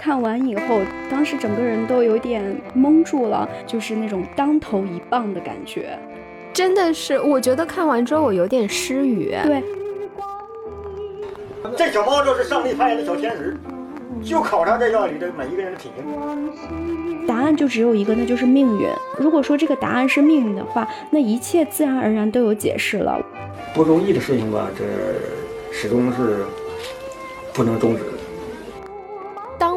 看完以后，当时整个人都有点懵住了，就是那种当头一棒的感觉。真的是，我觉得看完之后我有点失语。对，这小猫就是上帝派来的小天使，就考察这药里的每一个人的品行。答案就只有一个，那就是命运。如果说这个答案是命运的话，那一切自然而然都有解释了。不如意的事情吧，这始终是不能终止的。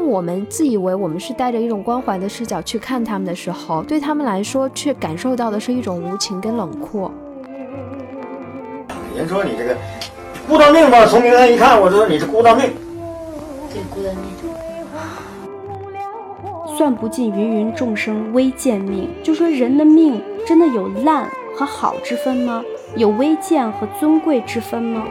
当我们自以为我们是带着一种关怀的视角去看他们的时候，对他们来说却感受到的是一种无情跟冷酷。人说你这个孤单命吧，从名单一看，我知道你是孤单命。对，孤单命。算不尽芸芸众生微贱命，就说人的命真的有烂和好之分吗？有微贱和尊贵之分吗？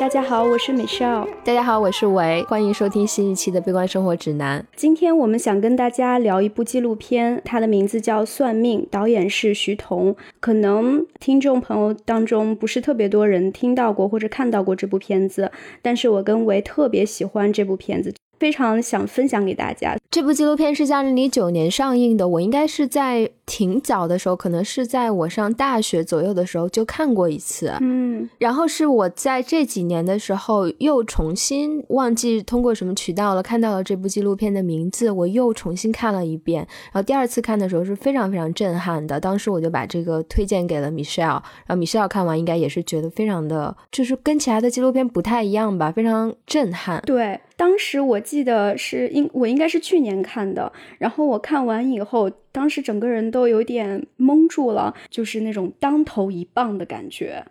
大家好，我是 Michelle。大家好，我是维。欢迎收听新一期的《悲观生活指南》。今天我们想跟大家聊一部纪录片，它的名字叫《算命》，导演是徐彤。可能听众朋友当中不是特别多人听到过或者看到过这部片子，但是我跟维特别喜欢这部片子。非常想分享给大家。这部纪录片是在二零零九年上映的，我应该是在挺早的时候，可能是在我上大学左右的时候就看过一次。嗯，然后是我在这几年的时候又重新忘记通过什么渠道了，看到了这部纪录片的名字，我又重新看了一遍。然后第二次看的时候是非常非常震撼的，当时我就把这个推荐给了 Michelle，然后 Michelle 看完应该也是觉得非常的，就是跟其他的纪录片不太一样吧，非常震撼。对。当时我记得是应我应该是去年看的，然后我看完以后，当时整个人都有点懵住了，就是那种当头一棒的感觉，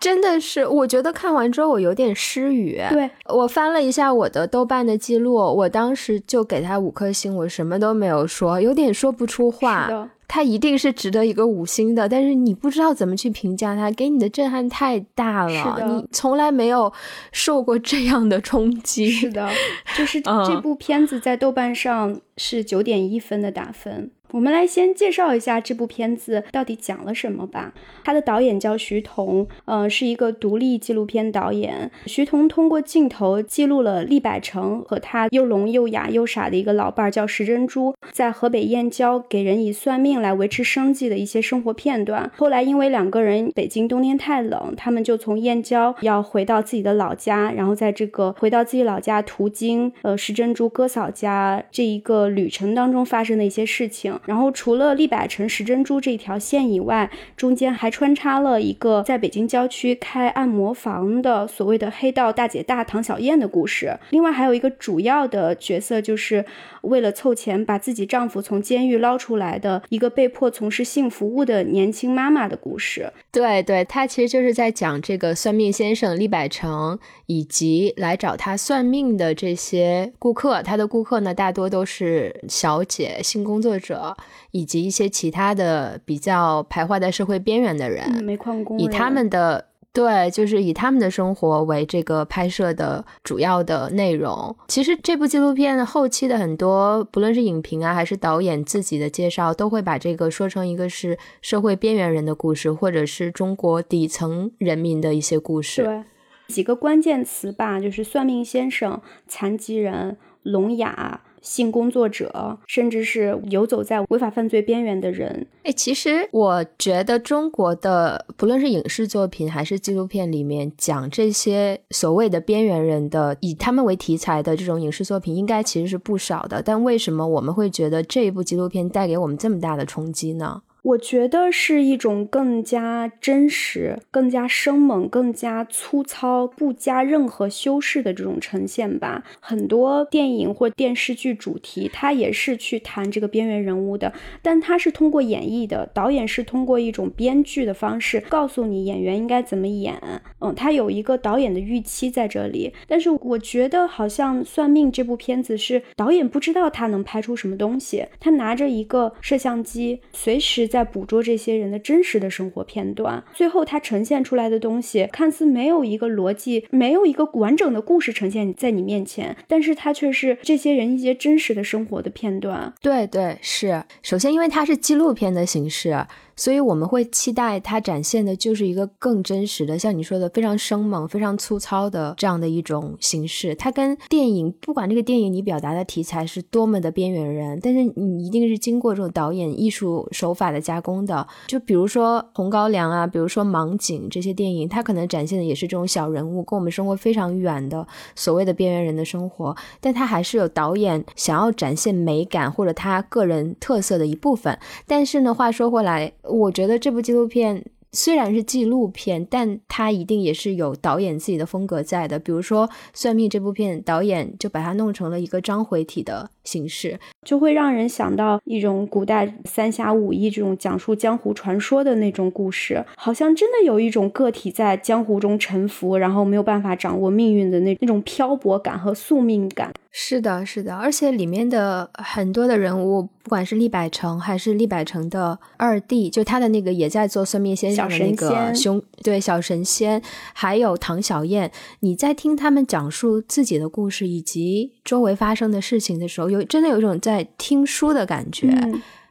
真的是，我觉得看完之后我有点失语。对我翻了一下我的豆瓣的记录，我当时就给他五颗星，我什么都没有说，有点说不出话。他一定是值得一个五星的，但是你不知道怎么去评价他，给你的震撼太大了，你从来没有受过这样的冲击。是的，就是这部片子在豆瓣上是九点一分的打分。我们来先介绍一下这部片子到底讲了什么吧。他的导演叫徐彤，呃，是一个独立纪录片导演。徐彤通过镜头记录了厉百成和他又聋又哑又傻的一个老伴儿叫石珍珠，在河北燕郊给人以算命来维持生计的一些生活片段。后来因为两个人北京冬天太冷，他们就从燕郊要回到自己的老家，然后在这个回到自己老家途经呃石珍珠哥嫂家这一个旅程当中发生的一些事情。然后除了厉百成、石珍珠这条线以外，中间还穿插了一个在北京郊区开按摩房的所谓的黑道大姐大唐小燕的故事。另外还有一个主要的角色，就是为了凑钱把自己丈夫从监狱捞出来的一个被迫从事性服务的年轻妈妈的故事。对对，他其实就是在讲这个算命先生厉百成以及来找他算命的这些顾客。他的顾客呢，大多都是小姐、性工作者。以及一些其他的比较徘徊在社会边缘的人，煤矿工，以他们的对，就是以他们的生活为这个拍摄的主要的内容。其实这部纪录片后期的很多，不论是影评啊，还是导演自己的介绍，都会把这个说成一个是社会边缘人的故事，或者是中国底层人民的一些故事。对，几个关键词吧，就是算命先生、残疾人、聋哑。性工作者，甚至是游走在违法犯罪边缘的人。哎，其实我觉得中国的不论是影视作品还是纪录片里面讲这些所谓的边缘人的，以他们为题材的这种影视作品，应该其实是不少的。但为什么我们会觉得这一部纪录片带给我们这么大的冲击呢？我觉得是一种更加真实、更加生猛、更加粗糙、不加任何修饰的这种呈现吧。很多电影或电视剧主题，它也是去谈这个边缘人物的，但它是通过演绎的，导演是通过一种编剧的方式告诉你演员应该怎么演。嗯，他有一个导演的预期在这里。但是我觉得好像《算命》这部片子是导演不知道他能拍出什么东西，他拿着一个摄像机，随时。在捕捉这些人的真实的生活片段，最后它呈现出来的东西看似没有一个逻辑，没有一个完整的故事呈现在你面前，但是它却是这些人一些真实的生活的片段。对对，是。首先，因为它是纪录片的形式。所以我们会期待它展现的就是一个更真实的，像你说的非常生猛、非常粗糙的这样的一种形式。它跟电影，不管这个电影你表达的题材是多么的边缘人，但是你一定是经过这种导演艺术手法的加工的。就比如说《红高粱》啊，比如说《盲井》这些电影，它可能展现的也是这种小人物，跟我们生活非常远的所谓的边缘人的生活，但它还是有导演想要展现美感或者他个人特色的一部分。但是呢，话说回来，我觉得这部纪录片。虽然是纪录片，但它一定也是有导演自己的风格在的。比如说《算命》这部片，导演就把它弄成了一个章回体的形式，就会让人想到一种古代三侠五义这种讲述江湖传说的那种故事，好像真的有一种个体在江湖中沉浮，然后没有办法掌握命运的那那种漂泊感和宿命感。是的，是的，而且里面的很多的人物，不管是厉百成还是厉百成的二弟，就他的那个也在做算命先生的那个兄，对小神仙，还有唐小燕，你在听他们讲述自己的故事以及周围发生的事情的时候，有真的有一种在听书的感觉。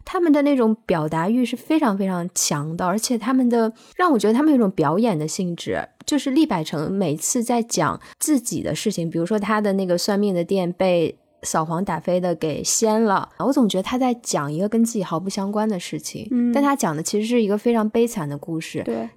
他们的那种表达欲是非常非常强的，而且他们的让我觉得他们有一种表演的性质。就是厉百成每次在讲自己的事情，比如说他的那个算命的店被扫黄打非的给掀了，我总觉得他在讲一个跟自己毫不相关的事情，但他讲的其实是一个非常悲惨的故事。对。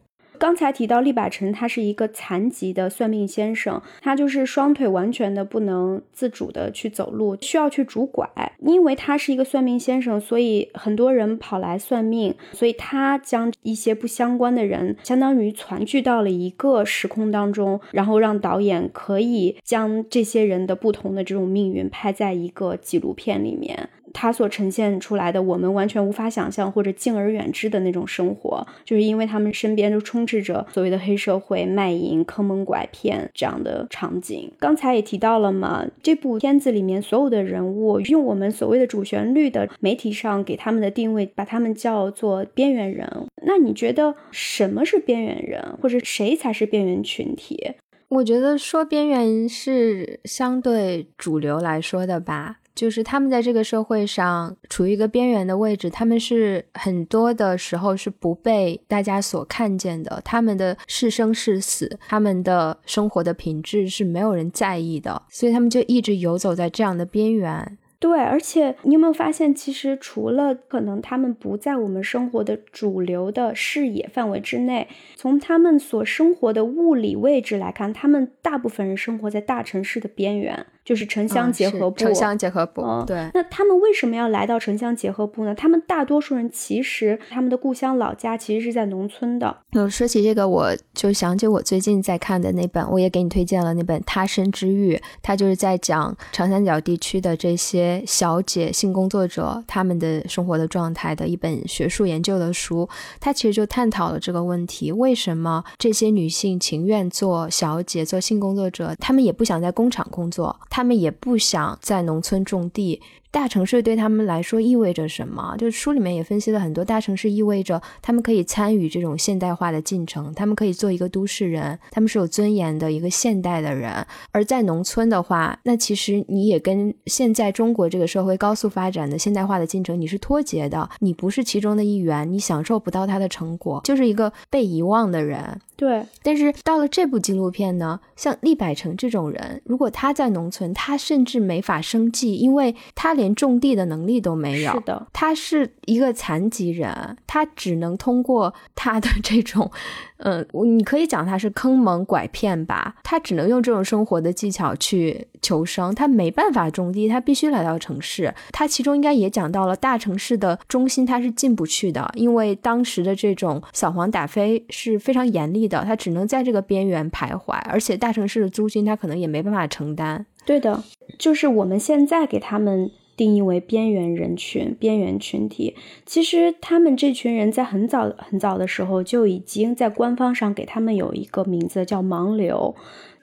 刚才提到厉百成，他是一个残疾的算命先生，他就是双腿完全的不能自主的去走路，需要去拄拐。因为他是一个算命先生，所以很多人跑来算命，所以他将一些不相关的人，相当于团聚到了一个时空当中，然后让导演可以将这些人的不同的这种命运拍在一个纪录片里面。他所呈现出来的，我们完全无法想象或者敬而远之的那种生活，就是因为他们身边就充斥着所谓的黑社会、卖淫、坑蒙拐骗这样的场景。刚才也提到了嘛，这部片子里面所有的人物，用我们所谓的主旋律的媒体上给他们的定位，把他们叫做边缘人。那你觉得什么是边缘人，或者谁才是边缘群体？我觉得说边缘是相对主流来说的吧。就是他们在这个社会上处于一个边缘的位置，他们是很多的时候是不被大家所看见的，他们的是生是死，他们的生活的品质是没有人在意的，所以他们就一直游走在这样的边缘。对，而且你有没有发现，其实除了可能他们不在我们生活的主流的视野范围之内，从他们所生活的物理位置来看，他们大部分人生活在大城市的边缘。就是城乡结合部，城乡结合部，对。那他们为什么要来到城乡结合部呢？他们大多数人其实他们的故乡老家其实是在农村的。嗯，说起这个，我就想起我最近在看的那本，我也给你推荐了那本《他生之欲》，他就是在讲长三角地区的这些小姐、性工作者他们的生活的状态的一本学术研究的书。他其实就探讨了这个问题：为什么这些女性情愿做小姐、做性工作者，她们也不想在工厂工作。他们也不想在农村种地。大城市对他们来说意味着什么？就是书里面也分析了很多，大城市意味着他们可以参与这种现代化的进程，他们可以做一个都市人，他们是有尊严的一个现代的人。而在农村的话，那其实你也跟现在中国这个社会高速发展的现代化的进程你是脱节的，你不是其中的一员，你享受不到它的成果，就是一个被遗忘的人。对。但是到了这部纪录片呢，像厉百成这种人，如果他在农村，他甚至没法生计，因为他连连种地的能力都没有，是的，他是一个残疾人，他只能通过他的这种，嗯，你可以讲他是坑蒙拐骗吧，他只能用这种生活的技巧去求生，他没办法种地，他必须来到城市。他其中应该也讲到了大城市的中心他是进不去的，因为当时的这种扫黄打非是非常严厉的，他只能在这个边缘徘徊，而且大城市的租金他可能也没办法承担。对的，就是我们现在给他们。定义为边缘人群、边缘群体，其实他们这群人在很早很早的时候就已经在官方上给他们有一个名字叫盲流。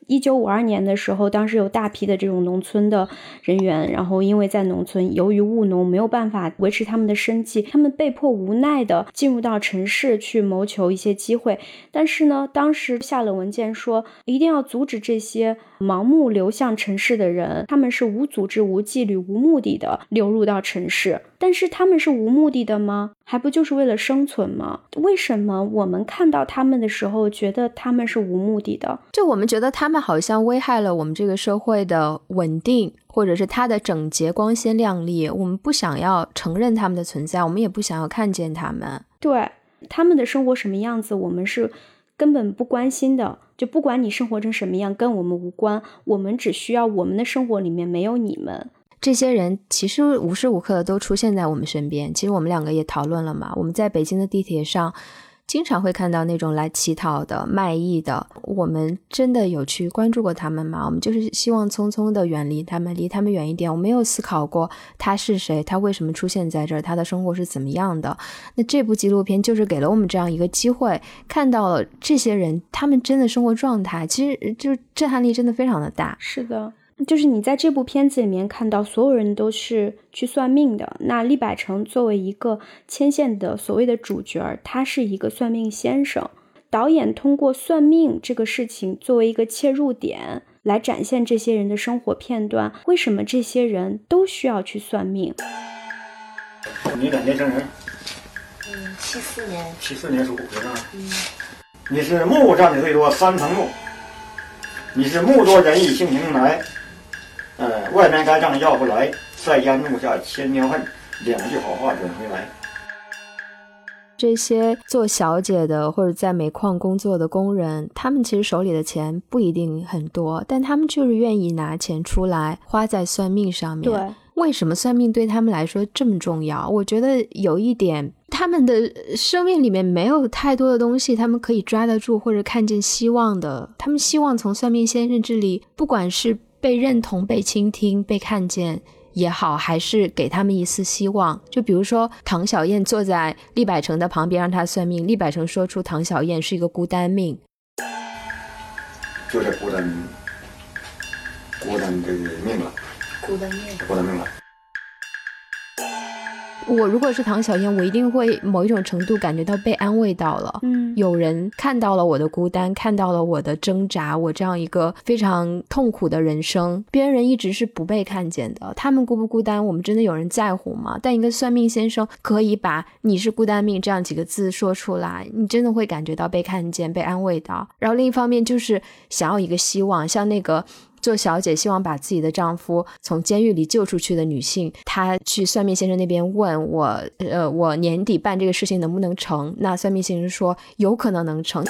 一九五二年的时候，当时有大批的这种农村的人员，然后因为在农村，由于务农没有办法维持他们的生计，他们被迫无奈的进入到城市去谋求一些机会。但是呢，当时下了文件说，一定要阻止这些盲目流向城市的人，他们是无组织、无纪律、无目的的流入到城市。但是他们是无目的的吗？还不就是为了生存吗？为什么我们看到他们的时候，觉得他们是无目的的？就我们觉得他们好像危害了我们这个社会的稳定，或者是它的整洁、光鲜亮丽，我们不想要承认他们的存在，我们也不想要看见他们。对他们的生活什么样子，我们是根本不关心的。就不管你生活成什么样，跟我们无关。我们只需要我们的生活里面没有你们。这些人其实无时无刻的都出现在我们身边。其实我们两个也讨论了嘛。我们在北京的地铁上，经常会看到那种来乞讨的、卖艺的。我们真的有去关注过他们吗？我们就是希望匆匆的远离他们，离他们远一点。我没有思考过他是谁，他为什么出现在这儿，他的生活是怎么样的。那这部纪录片就是给了我们这样一个机会，看到了这些人他们真的生活状态，其实就震撼力真的非常的大。是的。就是你在这部片子里面看到所有人都是去算命的。那厉百成作为一个牵线的所谓的主角，他是一个算命先生。导演通过算命这个事情作为一个切入点来展现这些人的生活片段。为什么这些人都需要去算命？你哪年生人？嗯，七四年。七四年属虎的吧？嗯。你是木占的最多，三层木。你是木多仁义，性情来。呃，外面打仗要不来，在家怒下千年恨，两句好话转回来。这些做小姐的或者在煤矿工作的工人，他们其实手里的钱不一定很多，但他们就是愿意拿钱出来花在算命上面。对，为什么算命对他们来说这么重要？我觉得有一点，他们的生命里面没有太多的东西，他们可以抓得住或者看见希望的。他们希望从算命先生这里，不管是。被认同、被倾听、被看见也好，还是给他们一丝希望。就比如说，唐小燕坐在厉百成的旁边，让他算命。厉百成说出唐小燕是一个孤单命，就是孤单，孤单这个命了，孤单命，孤单命了。我如果是唐小燕，我一定会某一种程度感觉到被安慰到了。嗯，有人看到了我的孤单，看到了我的挣扎，我这样一个非常痛苦的人生。边人一直是不被看见的，他们孤不孤单，我们真的有人在乎吗？但一个算命先生可以把“你是孤单命”这样几个字说出来，你真的会感觉到被看见、被安慰到。然后另一方面就是想要一个希望，像那个。做小姐希望把自己的丈夫从监狱里救出去的女性，她去算命先生那边问我，呃，我年底办这个事情能不能成？那算命先生说有可能能成。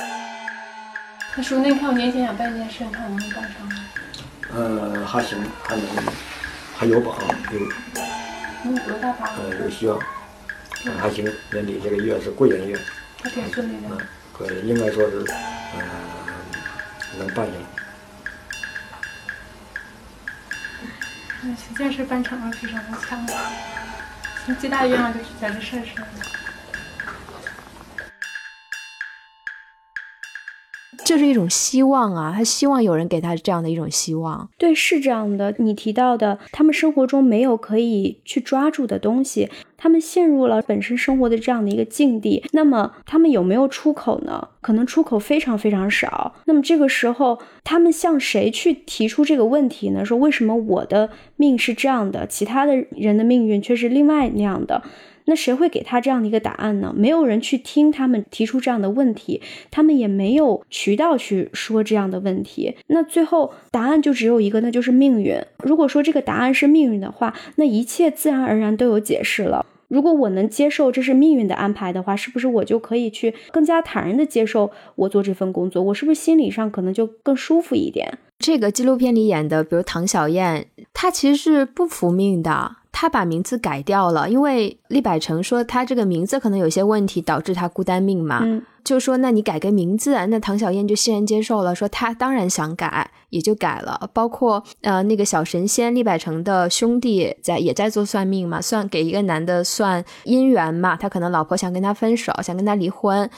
他说：“那你看我年前想办一件事，看能不能办成吗？”呃，还行，还能，还有把握，有。有多大把握？呃，有希望，还行。年底这个月是贵人月。还挺顺利的。嗯，可应该说是，呃，能办下来。这件事办成了，非常的强。最大的愿望就是在这事上。就是一种希望啊，他希望有人给他这样的一种希望。对，是这样的。你提到的，他们生活中没有可以去抓住的东西，他们陷入了本身生活的这样的一个境地。那么，他们有没有出口呢？可能出口非常非常少。那么这个时候，他们向谁去提出这个问题呢？说为什么我的命是这样的，其他的人的命运却是另外那样的？那谁会给他这样的一个答案呢？没有人去听他们提出这样的问题，他们也没有渠道去说这样的问题。那最后答案就只有一个，那就是命运。如果说这个答案是命运的话，那一切自然而然都有解释了。如果我能接受这是命运的安排的话，是不是我就可以去更加坦然的接受我做这份工作？我是不是心理上可能就更舒服一点？这个纪录片里演的，比如唐小燕，她其实是不服命的。他把名字改掉了，因为厉百成说他这个名字可能有些问题，导致他孤单命嘛。嗯，就说那你改个名字，那唐小燕就欣然接受了，说他当然想改，也就改了。包括呃那个小神仙厉百成的兄弟在也在做算命嘛，算给一个男的算姻缘嘛，他可能老婆想跟他分手，想跟他离婚。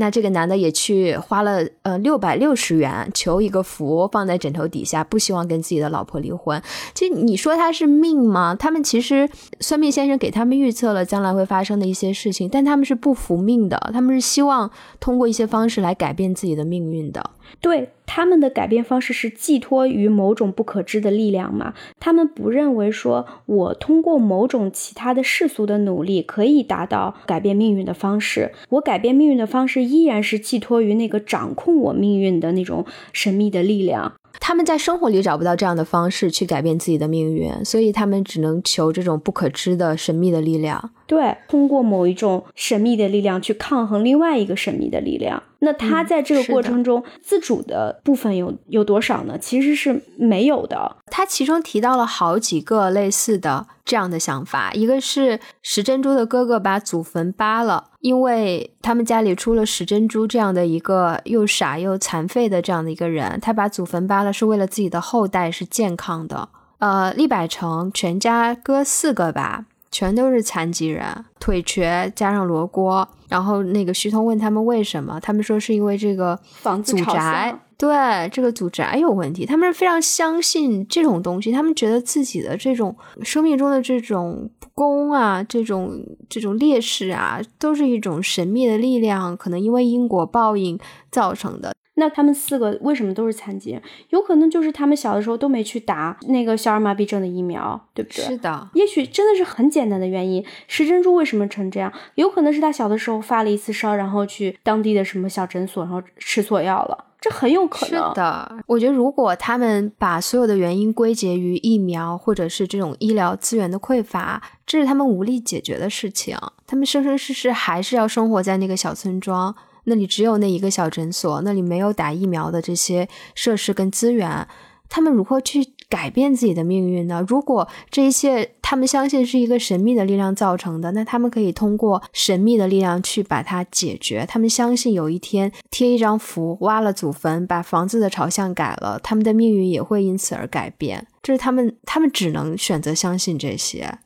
那这个男的也去花了呃六百六十元求一个福放在枕头底下，不希望跟自己的老婆离婚。其实你说他是命吗？他们其实算命先生给他们预测了将来会发生的一些事情，但他们是不服命的，他们是希望通过一些方式来改变自己的命运的。对他们的改变方式是寄托于某种不可知的力量嘛？他们不认为说我通过某种其他的世俗的努力可以达到改变命运的方式。我改变命运的方式依然是寄托于那个掌控我命运的那种神秘的力量。他们在生活里找不到这样的方式去改变自己的命运，所以他们只能求这种不可知的神秘的力量。对，通过某一种神秘的力量去抗衡另外一个神秘的力量。那他在这个过程中自主的部分有有多少呢？其实是没有的。他其中提到了好几个类似的这样的想法，一个是石珍珠的哥哥把祖坟扒了，因为他们家里出了石珍珠这样的一个又傻又残废的这样的一个人，他把祖坟扒了是为了自己的后代是健康的。呃，厉百成全家哥四个吧。全都是残疾人，腿瘸加上罗锅。然后那个徐彤问他们为什么，他们说是因为这个房子祖宅，对这个祖宅有问题。他们是非常相信这种东西，他们觉得自己的这种生命中的这种不公啊，这种这种劣势啊，都是一种神秘的力量，可能因为因果报应造成的。那他们四个为什么都是残疾人？有可能就是他们小的时候都没去打那个小儿麻痹症的疫苗，对不对？是的，也许真的是很简单的原因。石珍珠为什么成这样？有可能是他小的时候发了一次烧，然后去当地的什么小诊所，然后吃错药了，这很有可能。是的，我觉得如果他们把所有的原因归结于疫苗或者是这种医疗资源的匮乏，这是他们无力解决的事情。他们生生世世还是要生活在那个小村庄。那里只有那一个小诊所，那里没有打疫苗的这些设施跟资源，他们如何去改变自己的命运呢？如果这一切他们相信是一个神秘的力量造成的，那他们可以通过神秘的力量去把它解决。他们相信有一天贴一张符，挖了祖坟，把房子的朝向改了，他们的命运也会因此而改变。这是他们，他们只能选择相信这些。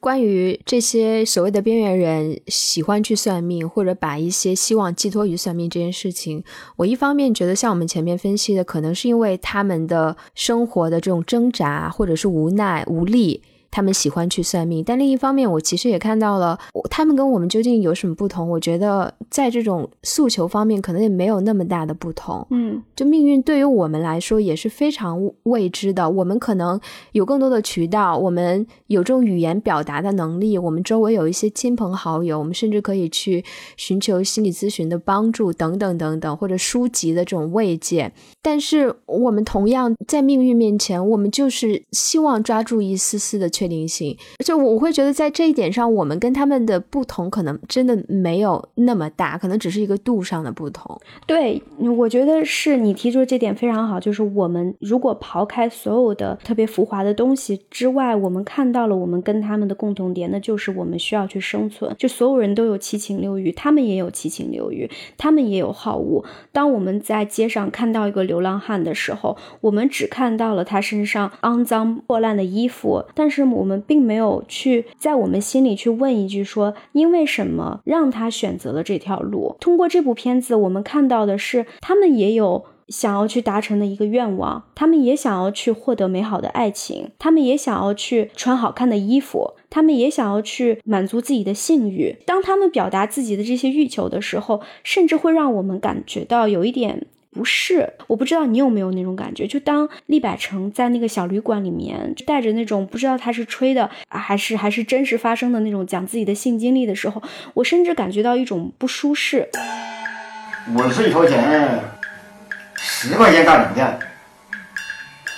关于这些所谓的边缘人喜欢去算命，或者把一些希望寄托于算命这件事情，我一方面觉得像我们前面分析的，可能是因为他们的生活的这种挣扎，或者是无奈无力。他们喜欢去算命，但另一方面，我其实也看到了，他们跟我们究竟有什么不同？我觉得在这种诉求方面，可能也没有那么大的不同。嗯，就命运对于我们来说也是非常未知的。我们可能有更多的渠道，我们有这种语言表达的能力，我们周围有一些亲朋好友，我们甚至可以去寻求心理咨询的帮助，等等等等，或者书籍的这种慰藉。但是我们同样在命运面前，我们就是希望抓住一丝丝的。确定性，就我会觉得在这一点上，我们跟他们的不同可能真的没有那么大，可能只是一个度上的不同。对，我觉得是你提出的这点非常好，就是我们如果刨开所有的特别浮华的东西之外，我们看到了我们跟他们的共同点，那就是我们需要去生存。就所有人都有七情六欲，他们也有七情六欲，他们也有好恶。当我们在街上看到一个流浪汉的时候，我们只看到了他身上肮脏破烂的衣服，但是。我们并没有去在我们心里去问一句说，因为什么让他选择了这条路？通过这部片子，我们看到的是，他们也有想要去达成的一个愿望，他们也想要去获得美好的爱情，他们也想要去穿好看的衣服，他们也想要去满足自己的性欲。当他们表达自己的这些欲求的时候，甚至会让我们感觉到有一点。不是，我不知道你有没有那种感觉，就当厉百成在那个小旅馆里面，带着那种不知道他是吹的还是还是真实发生的那种讲自己的性经历的时候，我甚至感觉到一种不舒适。我是一头钱，十块钱干两件。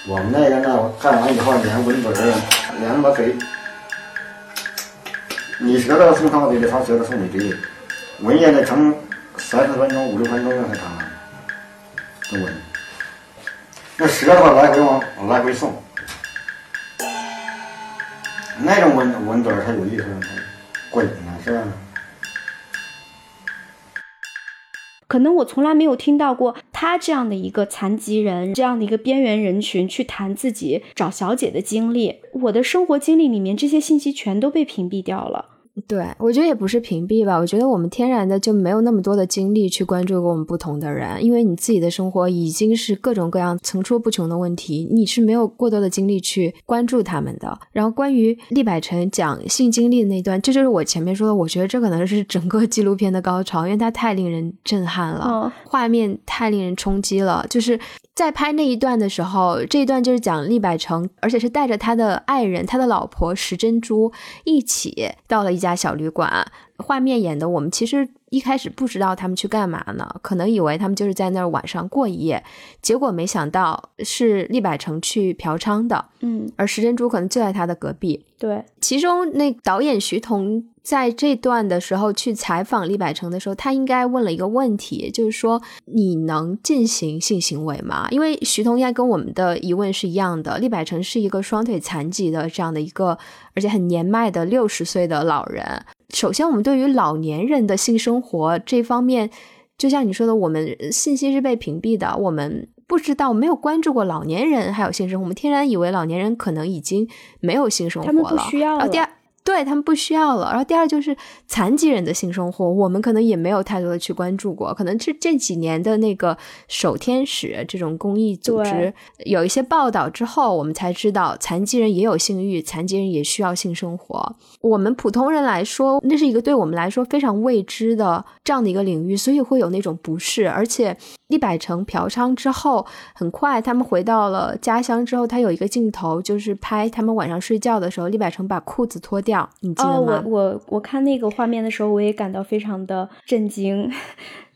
我们那个呢，干完以后连文本连么给，你舌头送他嘴里他舌头送你嘴里，文言得成三十分钟五六分钟才长。稳，那舌头来回往来回送，那种文文字才有意思，滚呢是吧？可能我从来没有听到过他这样的一个残疾人，这样的一个边缘人群去谈自己找小姐的经历。我的生活经历里面，这些信息全都被屏蔽掉了。对，我觉得也不是屏蔽吧，我觉得我们天然的就没有那么多的精力去关注跟我们不同的人，因为你自己的生活已经是各种各样层出不穷的问题，你是没有过多的精力去关注他们的。然后关于厉百成讲性经历的那段，这就是我前面说的，我觉得这可能是整个纪录片的高潮，因为它太令人震撼了，画面太令人冲击了，就是。在拍那一段的时候，这一段就是讲厉百成，而且是带着他的爱人、他的老婆石珍珠一起到了一家小旅馆。画面演的我们其实一开始不知道他们去干嘛呢，可能以为他们就是在那儿晚上过一夜，结果没想到是厉百成去嫖娼的。嗯，而石珍珠可能就在他的隔壁。对，其中那导演徐彤。在这段的时候去采访厉百成的时候，他应该问了一个问题，就是说你能进行性行为吗？因为徐同该跟我们的疑问是一样的，厉百成是一个双腿残疾的这样的一个，而且很年迈的六十岁的老人。首先，我们对于老年人的性生活这方面，就像你说的，我们信息是被屏蔽的，我们不知道，没有关注过老年人还有性生活，我们天然以为老年人可能已经没有性生活了。他们不需要了。第二。对他们不需要了，然后第二就是残疾人的性生活，我们可能也没有太多的去关注过，可能这这几年的那个守天使这种公益组织有一些报道之后，我们才知道残疾人也有性欲，残疾人也需要性生活。我们普通人来说，那是一个对我们来说非常未知的这样的一个领域，所以会有那种不适。而且李百成嫖娼之后，很快他们回到了家乡之后，他有一个镜头就是拍他们晚上睡觉的时候，李百成把裤子脱掉。哦，我我我看那个画面的时候，我也感到非常的震惊。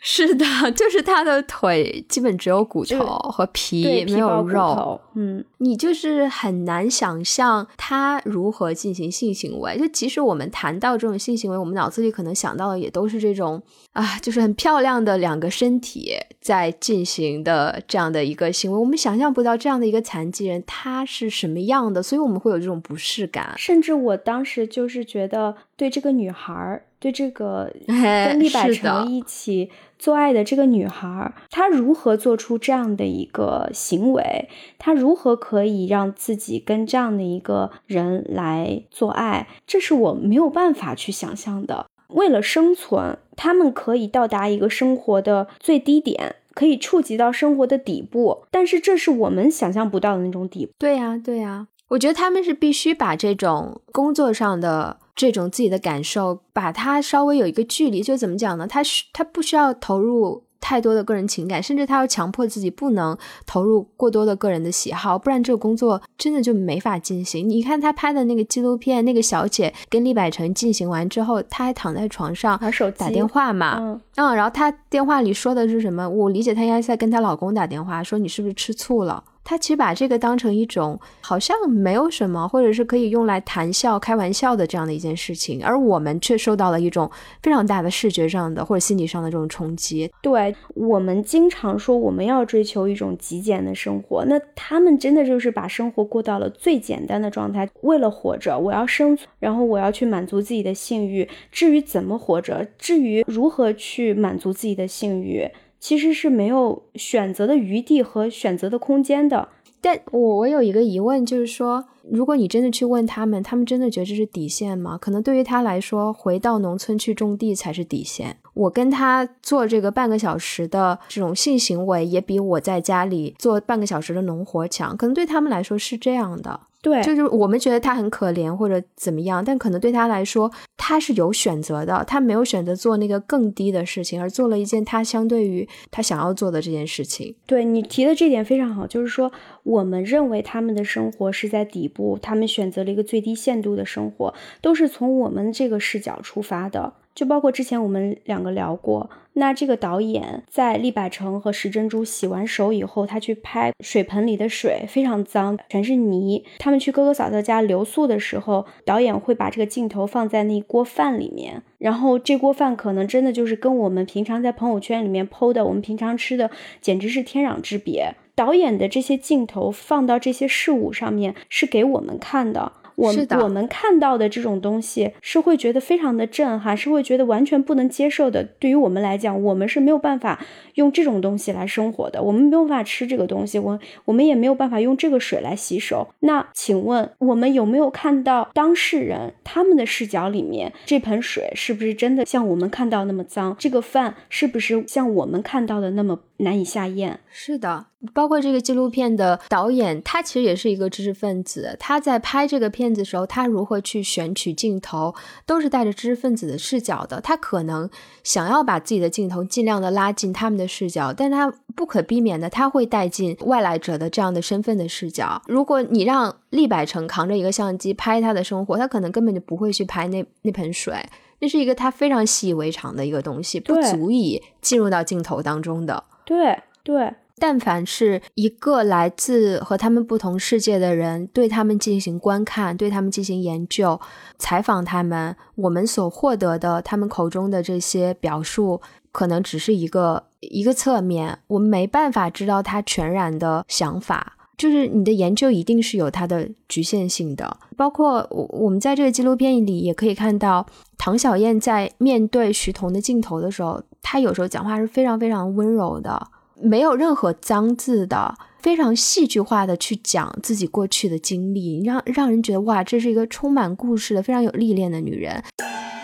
是的，就是他的腿基本只有骨头和皮，没有肉。嗯，你就是很难想象他如何进行性行为。就即使我们谈到这种性行为，我们脑子里可能想到的也都是这种啊，就是很漂亮的两个身体在进行的这样的一个行为。我们想象不到这样的一个残疾人他是什么样的，所以我们会有这种不适感。甚至我当时就是觉得，对这个女孩，对这个 跟李百成一起。做爱的这个女孩，她如何做出这样的一个行为？她如何可以让自己跟这样的一个人来做爱？这是我没有办法去想象的。为了生存，他们可以到达一个生活的最低点，可以触及到生活的底部，但是这是我们想象不到的那种底部。对呀，对呀，我觉得他们是必须把这种工作上的。这种自己的感受，把它稍微有一个距离，就怎么讲呢？他需他不需要投入太多的个人情感，甚至他要强迫自己不能投入过多的个人的喜好，不然这个工作真的就没法进行。你看他拍的那个纪录片，那个小姐跟李百成进行完之后，她还躺在床上打电话嘛？嗯，然后她电话里说的是什么？我理解她应该在跟她老公打电话，说你是不是吃醋了？他其实把这个当成一种好像没有什么，或者是可以用来谈笑、开玩笑的这样的一件事情，而我们却受到了一种非常大的视觉上的或者心理上的这种冲击。对我们经常说我们要追求一种极简的生活，那他们真的就是把生活过到了最简单的状态。为了活着，我要生存，然后我要去满足自己的性欲。至于怎么活着，至于如何去满足自己的性欲。其实是没有选择的余地和选择的空间的。但我我有一个疑问，就是说，如果你真的去问他们，他们真的觉得这是底线吗？可能对于他来说，回到农村去种地才是底线。我跟他做这个半个小时的这种性行为，也比我在家里做半个小时的农活强。可能对他们来说是这样的。对，就是我们觉得他很可怜或者怎么样，但可能对他来说，他是有选择的，他没有选择做那个更低的事情，而做了一件他相对于他想要做的这件事情。对你提的这点非常好，就是说我们认为他们的生活是在底部，他们选择了一个最低限度的生活，都是从我们这个视角出发的。就包括之前我们两个聊过，那这个导演在厉百成和石珍珠洗完手以后，他去拍水盆里的水非常脏，全是泥。他们去哥哥嫂嫂家留宿的时候，导演会把这个镜头放在那锅饭里面，然后这锅饭可能真的就是跟我们平常在朋友圈里面剖的，我们平常吃的简直是天壤之别。导演的这些镜头放到这些事物上面，是给我们看的。我是的我们看到的这种东西是会觉得非常的震撼，是会觉得完全不能接受的。对于我们来讲，我们是没有办法用这种东西来生活的，我们没有办法吃这个东西，我我们也没有办法用这个水来洗手。那请问，我们有没有看到当事人他们的视角里面，这盆水是不是真的像我们看到那么脏？这个饭是不是像我们看到的那么难以下咽？是的，包括这个纪录片的导演，他其实也是一个知识分子。他在拍这个片子的时候，他如何去选取镜头，都是带着知识分子的视角的。他可能想要把自己的镜头尽量的拉近他们的视角，但他不可避免的，他会带进外来者的这样的身份的视角。如果你让厉百成扛着一个相机拍他的生活，他可能根本就不会去拍那那盆水。那是一个他非常习以为常的一个东西，不足以进入到镜头当中的。对对，但凡是一个来自和他们不同世界的人，对他们进行观看，对他们进行研究、采访他们，我们所获得的他们口中的这些表述，可能只是一个一个侧面，我们没办法知道他全然的想法。就是你的研究一定是有它的局限性的，包括我我们在这个纪录片里也可以看到，唐小燕在面对徐彤的镜头的时候，她有时候讲话是非常非常温柔的，没有任何脏字的，非常戏剧化的去讲自己过去的经历，让让人觉得哇，这是一个充满故事的、非常有历练的女人。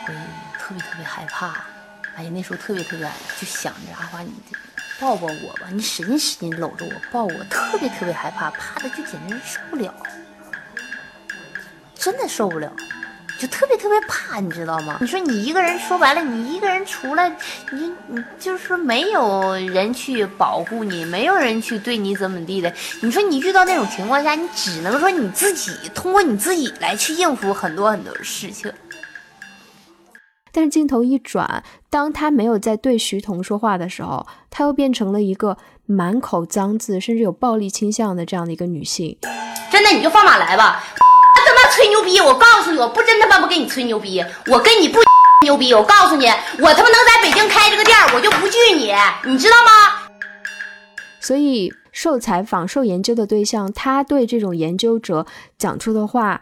会特别特别害怕。哎呀，那时候特别特别，就想着阿花，你抱抱我吧，你使劲使劲搂着我，抱我，特别特别害怕，怕的就简直受不了，真的受不了，就特别特别怕，你知道吗？你说你一个人，说白了，你一个人出来，你你就是说没有人去保护你，没有人去对你怎么地的。你说你遇到那种情况下，你只能说你自己通过你自己来去应付很多很多事情。但是镜头一转，当他没有在对徐彤说话的时候，他又变成了一个满口脏字，甚至有暴力倾向的这样的一个女性。真的，你就放马来吧！吹牛逼！我告诉你，我不真他妈不跟你吹牛逼，我跟你不 牛逼。我告诉你，我他妈能在北京开这个店，我就不惧你，你知道吗？所以受采访、受研究的对象，他对这种研究者讲出的话。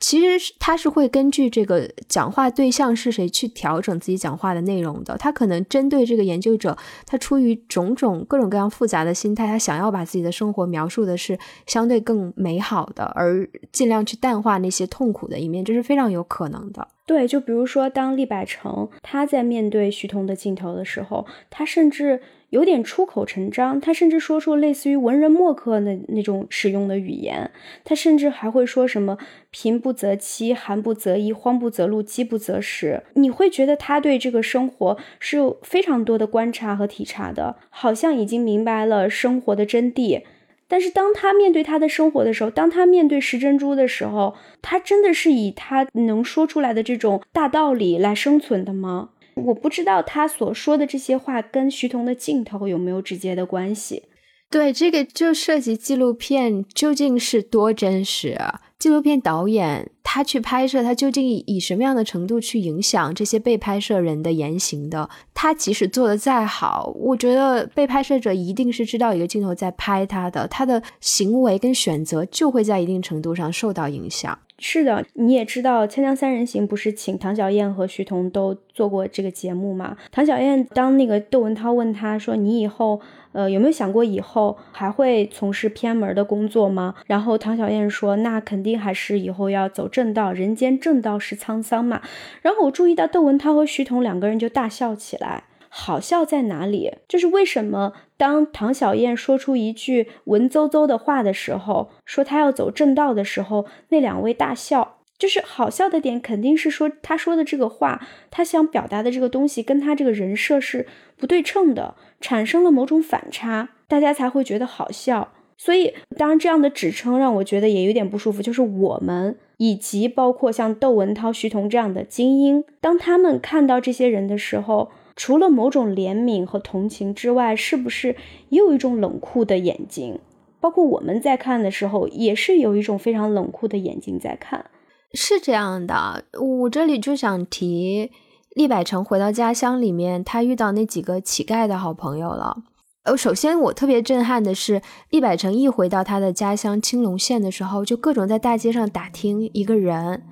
其实他是会根据这个讲话对象是谁去调整自己讲话的内容的。他可能针对这个研究者，他出于种种各种各样复杂的心态，他想要把自己的生活描述的是相对更美好的，而尽量去淡化那些痛苦的一面，这是非常有可能的。对，就比如说，当厉百成他在面对徐彤的镜头的时候，他甚至有点出口成章，他甚至说出类似于文人墨客的那种使用的语言，他甚至还会说什么“贫不择妻，寒不择衣，荒不择路，饥不择食”。你会觉得他对这个生活是有非常多的观察和体察的，好像已经明白了生活的真谛。但是当他面对他的生活的时候，当他面对石珍珠的时候，他真的是以他能说出来的这种大道理来生存的吗？我不知道他所说的这些话跟徐桐的镜头有没有直接的关系。对，这个就涉及纪录片究竟是多真实？纪录片导演他去拍摄，他究竟以什么样的程度去影响这些被拍摄人的言行的？他即使做的再好，我觉得被拍摄者一定是知道一个镜头在拍他的，他的行为跟选择就会在一定程度上受到影响。是的，你也知道《锵锵三人行》不是请唐小燕和徐彤都做过这个节目吗？唐小燕当那个窦文涛问他说：“你以后呃有没有想过以后还会从事偏门的工作吗？”然后唐小燕说：“那肯定还是以后要走正道，人间正道是沧桑嘛。”然后我注意到窦文涛和徐彤两个人就大笑起来。好笑在哪里？就是为什么当唐小燕说出一句文绉绉的话的时候，说她要走正道的时候，那两位大笑。就是好笑的点，肯定是说他说的这个话，他想表达的这个东西，跟他这个人设是不对称的，产生了某种反差，大家才会觉得好笑。所以，当然这样的指称让我觉得也有点不舒服。就是我们以及包括像窦文涛、徐彤这样的精英，当他们看到这些人的时候。除了某种怜悯和同情之外，是不是也有一种冷酷的眼睛？包括我们在看的时候，也是有一种非常冷酷的眼睛在看。是这样的，我这里就想提厉百成回到家乡里面，他遇到那几个乞丐的好朋友了。呃，首先我特别震撼的是，厉百成一回到他的家乡青龙县的时候，就各种在大街上打听一个人，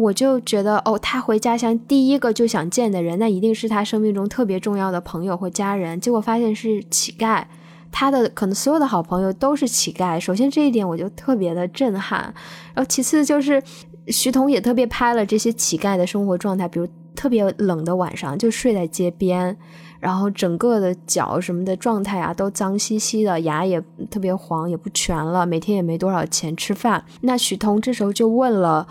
我就觉得哦，他回家乡第一个就想见的人，那一定是他生命中特别重要的朋友或家人。结果发现是乞丐，他的可能所有的好朋友都是乞丐。首先这一点我就特别的震撼，然后其次就是徐彤也特别拍了这些乞丐的生活状态，比如特别冷的晚上就睡在街边。然后整个的脚什么的状态啊，都脏兮兮的，牙也特别黄，也不全了，每天也没多少钱吃饭。那徐彤这时候就问了，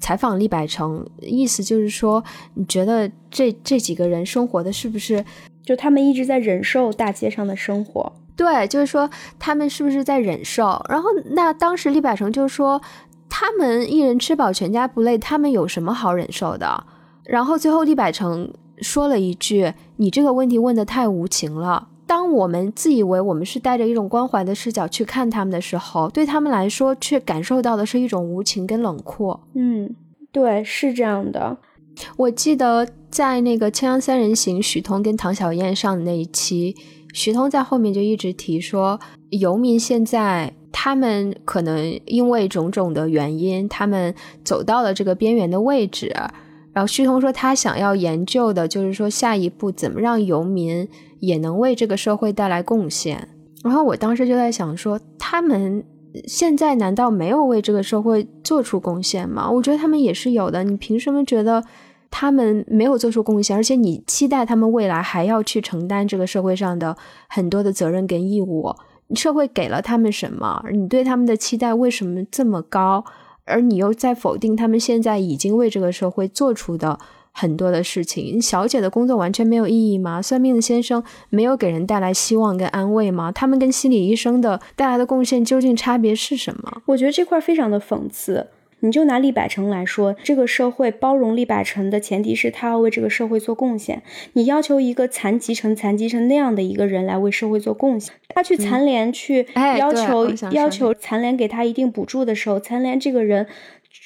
采访厉百成，意思就是说，你觉得这这几个人生活的是不是，就他们一直在忍受大街上的生活？对，就是说他们是不是在忍受？然后那当时厉百成就说，他们一人吃饱全家不累，他们有什么好忍受的？然后最后厉百成。说了一句：“你这个问题问的太无情了。”当我们自以为我们是带着一种关怀的视角去看他们的时候，对他们来说却感受到的是一种无情跟冷酷。嗯，对，是这样的。我记得在那个《青阳三人行》，许彤跟唐小燕上的那一期，许彤在后面就一直提说，游民现在他们可能因为种种的原因，他们走到了这个边缘的位置。然后徐彤说，他想要研究的就是说，下一步怎么让游民也能为这个社会带来贡献。然后我当时就在想，说他们现在难道没有为这个社会做出贡献吗？我觉得他们也是有的。你凭什么觉得他们没有做出贡献？而且你期待他们未来还要去承担这个社会上的很多的责任跟义务？社会给了他们什么？你对他们的期待为什么这么高？而你又在否定他们现在已经为这个社会做出的很多的事情。小姐的工作完全没有意义吗？算命的先生没有给人带来希望跟安慰吗？他们跟心理医生的带来的贡献究竟差别是什么？我觉得这块非常的讽刺。你就拿厉百成来说，这个社会包容厉百成的前提是他要为这个社会做贡献。你要求一个残疾成残疾成那样的一个人来为社会做贡献，他去残联去要求要求残联给他一定补助的时候，残联这个人。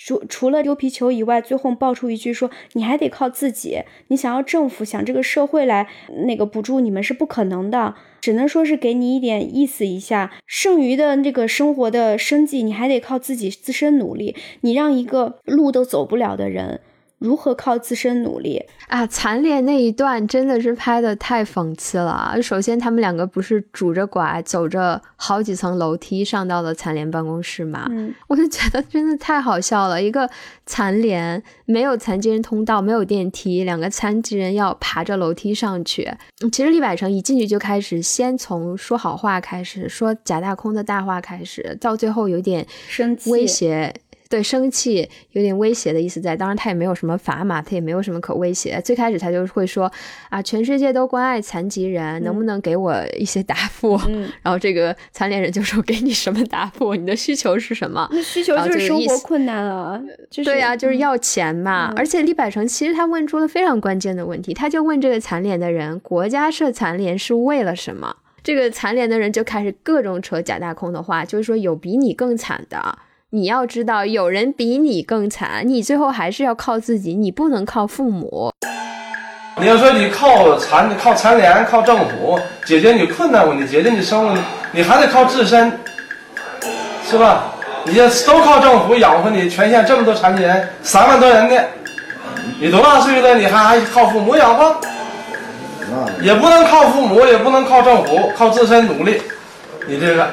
除除了丢皮球以外，最后爆出一句说：“你还得靠自己，你想要政府想这个社会来那个补助你们是不可能的，只能说是给你一点意思一下，剩余的那个生活的生计你还得靠自己自身努力。你让一个路都走不了的人。”如何靠自身努力啊？残联那一段真的是拍的太讽刺了。首先，他们两个不是拄着拐走着好几层楼梯上到了残联办公室吗？嗯，我就觉得真的太好笑了。一个残联没有残疾人通道，没有电梯，两个残疾人要爬着楼梯上去。其实李百成一进去就开始先从说好话开始，说假大空的大话开始，到最后有点生气威胁。对，生气有点威胁的意思在，当然他也没有什么砝码，他也没有什么可威胁。最开始他就会说啊，全世界都关爱残疾人，能不能给我一些答复？嗯，然后这个残联人就说给你什么答复？你的需求是什么？那需求就是生活困难啊，对呀，就是要钱嘛。而且李百成其实他问出了非常关键的问题，他就问这个残联的人，国家设残联是为了什么？这个残联的人就开始各种扯假大空的话，就是说有比你更惨的。你要知道，有人比你更惨，你最后还是要靠自己，你不能靠父母。你要说你靠残、靠残联、靠政府解决你困难问题，解决你生活，你还得靠自身，是吧？你这都靠政府养活你，全县这么多残疾人，三万多人呢，你多大岁数了？你还还靠父母养活？也不能靠父母，也不能靠政府，靠自身努力。你这个。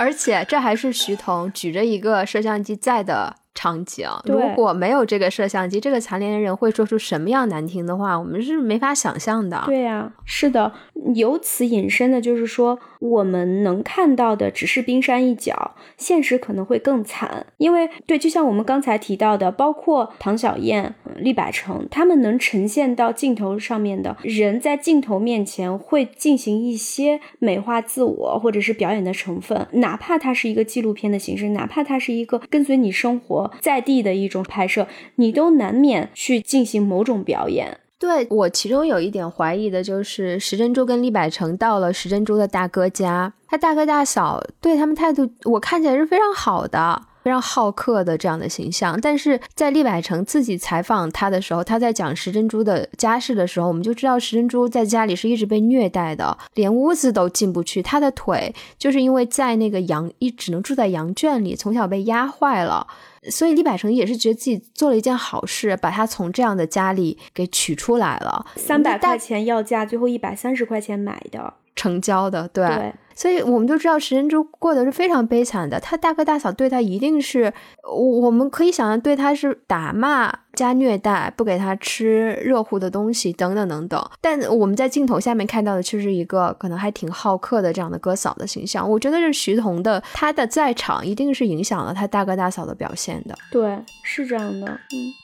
而且这还是徐彤举着一个摄像机在的。场景，如果没有这个摄像机，这个残联人会说出什么样难听的话，我们是没法想象的。对呀，是的，由此引申的就是说，我们能看到的只是冰山一角，现实可能会更惨。因为，对，就像我们刚才提到的，包括唐小燕、厉百成，他们能呈现到镜头上面的人，在镜头面前会进行一些美化自我或者是表演的成分，哪怕它是一个纪录片的形式，哪怕它是一个跟随你生活。在地的一种拍摄，你都难免去进行某种表演。对我其中有一点怀疑的就是石珍珠跟厉百成到了石珍珠的大哥家，他大哥大嫂对他们态度，我看起来是非常好的，非常好客的这样的形象。但是在厉百成自己采访他的时候，他在讲石珍珠的家世的时候，我们就知道石珍珠在家里是一直被虐待的，连屋子都进不去。他的腿就是因为在那个羊一只能住在羊圈里，从小被压坏了。所以李百成也是觉得自己做了一件好事，把他从这样的家里给取出来了。三百块钱要价，最后一百三十块钱买的。成交的，对，所以我们就知道石珍珠过得是非常悲惨的。他大哥大嫂对他一定是，我们可以想象对他是打骂加虐待，不给他吃热乎的东西等等等等。但我们在镜头下面看到的却是一个可能还挺好客的这样的哥嫂的形象。我觉得是徐彤的他的在场一定是影响了他大哥大嫂的表现的。对，是这样的，嗯。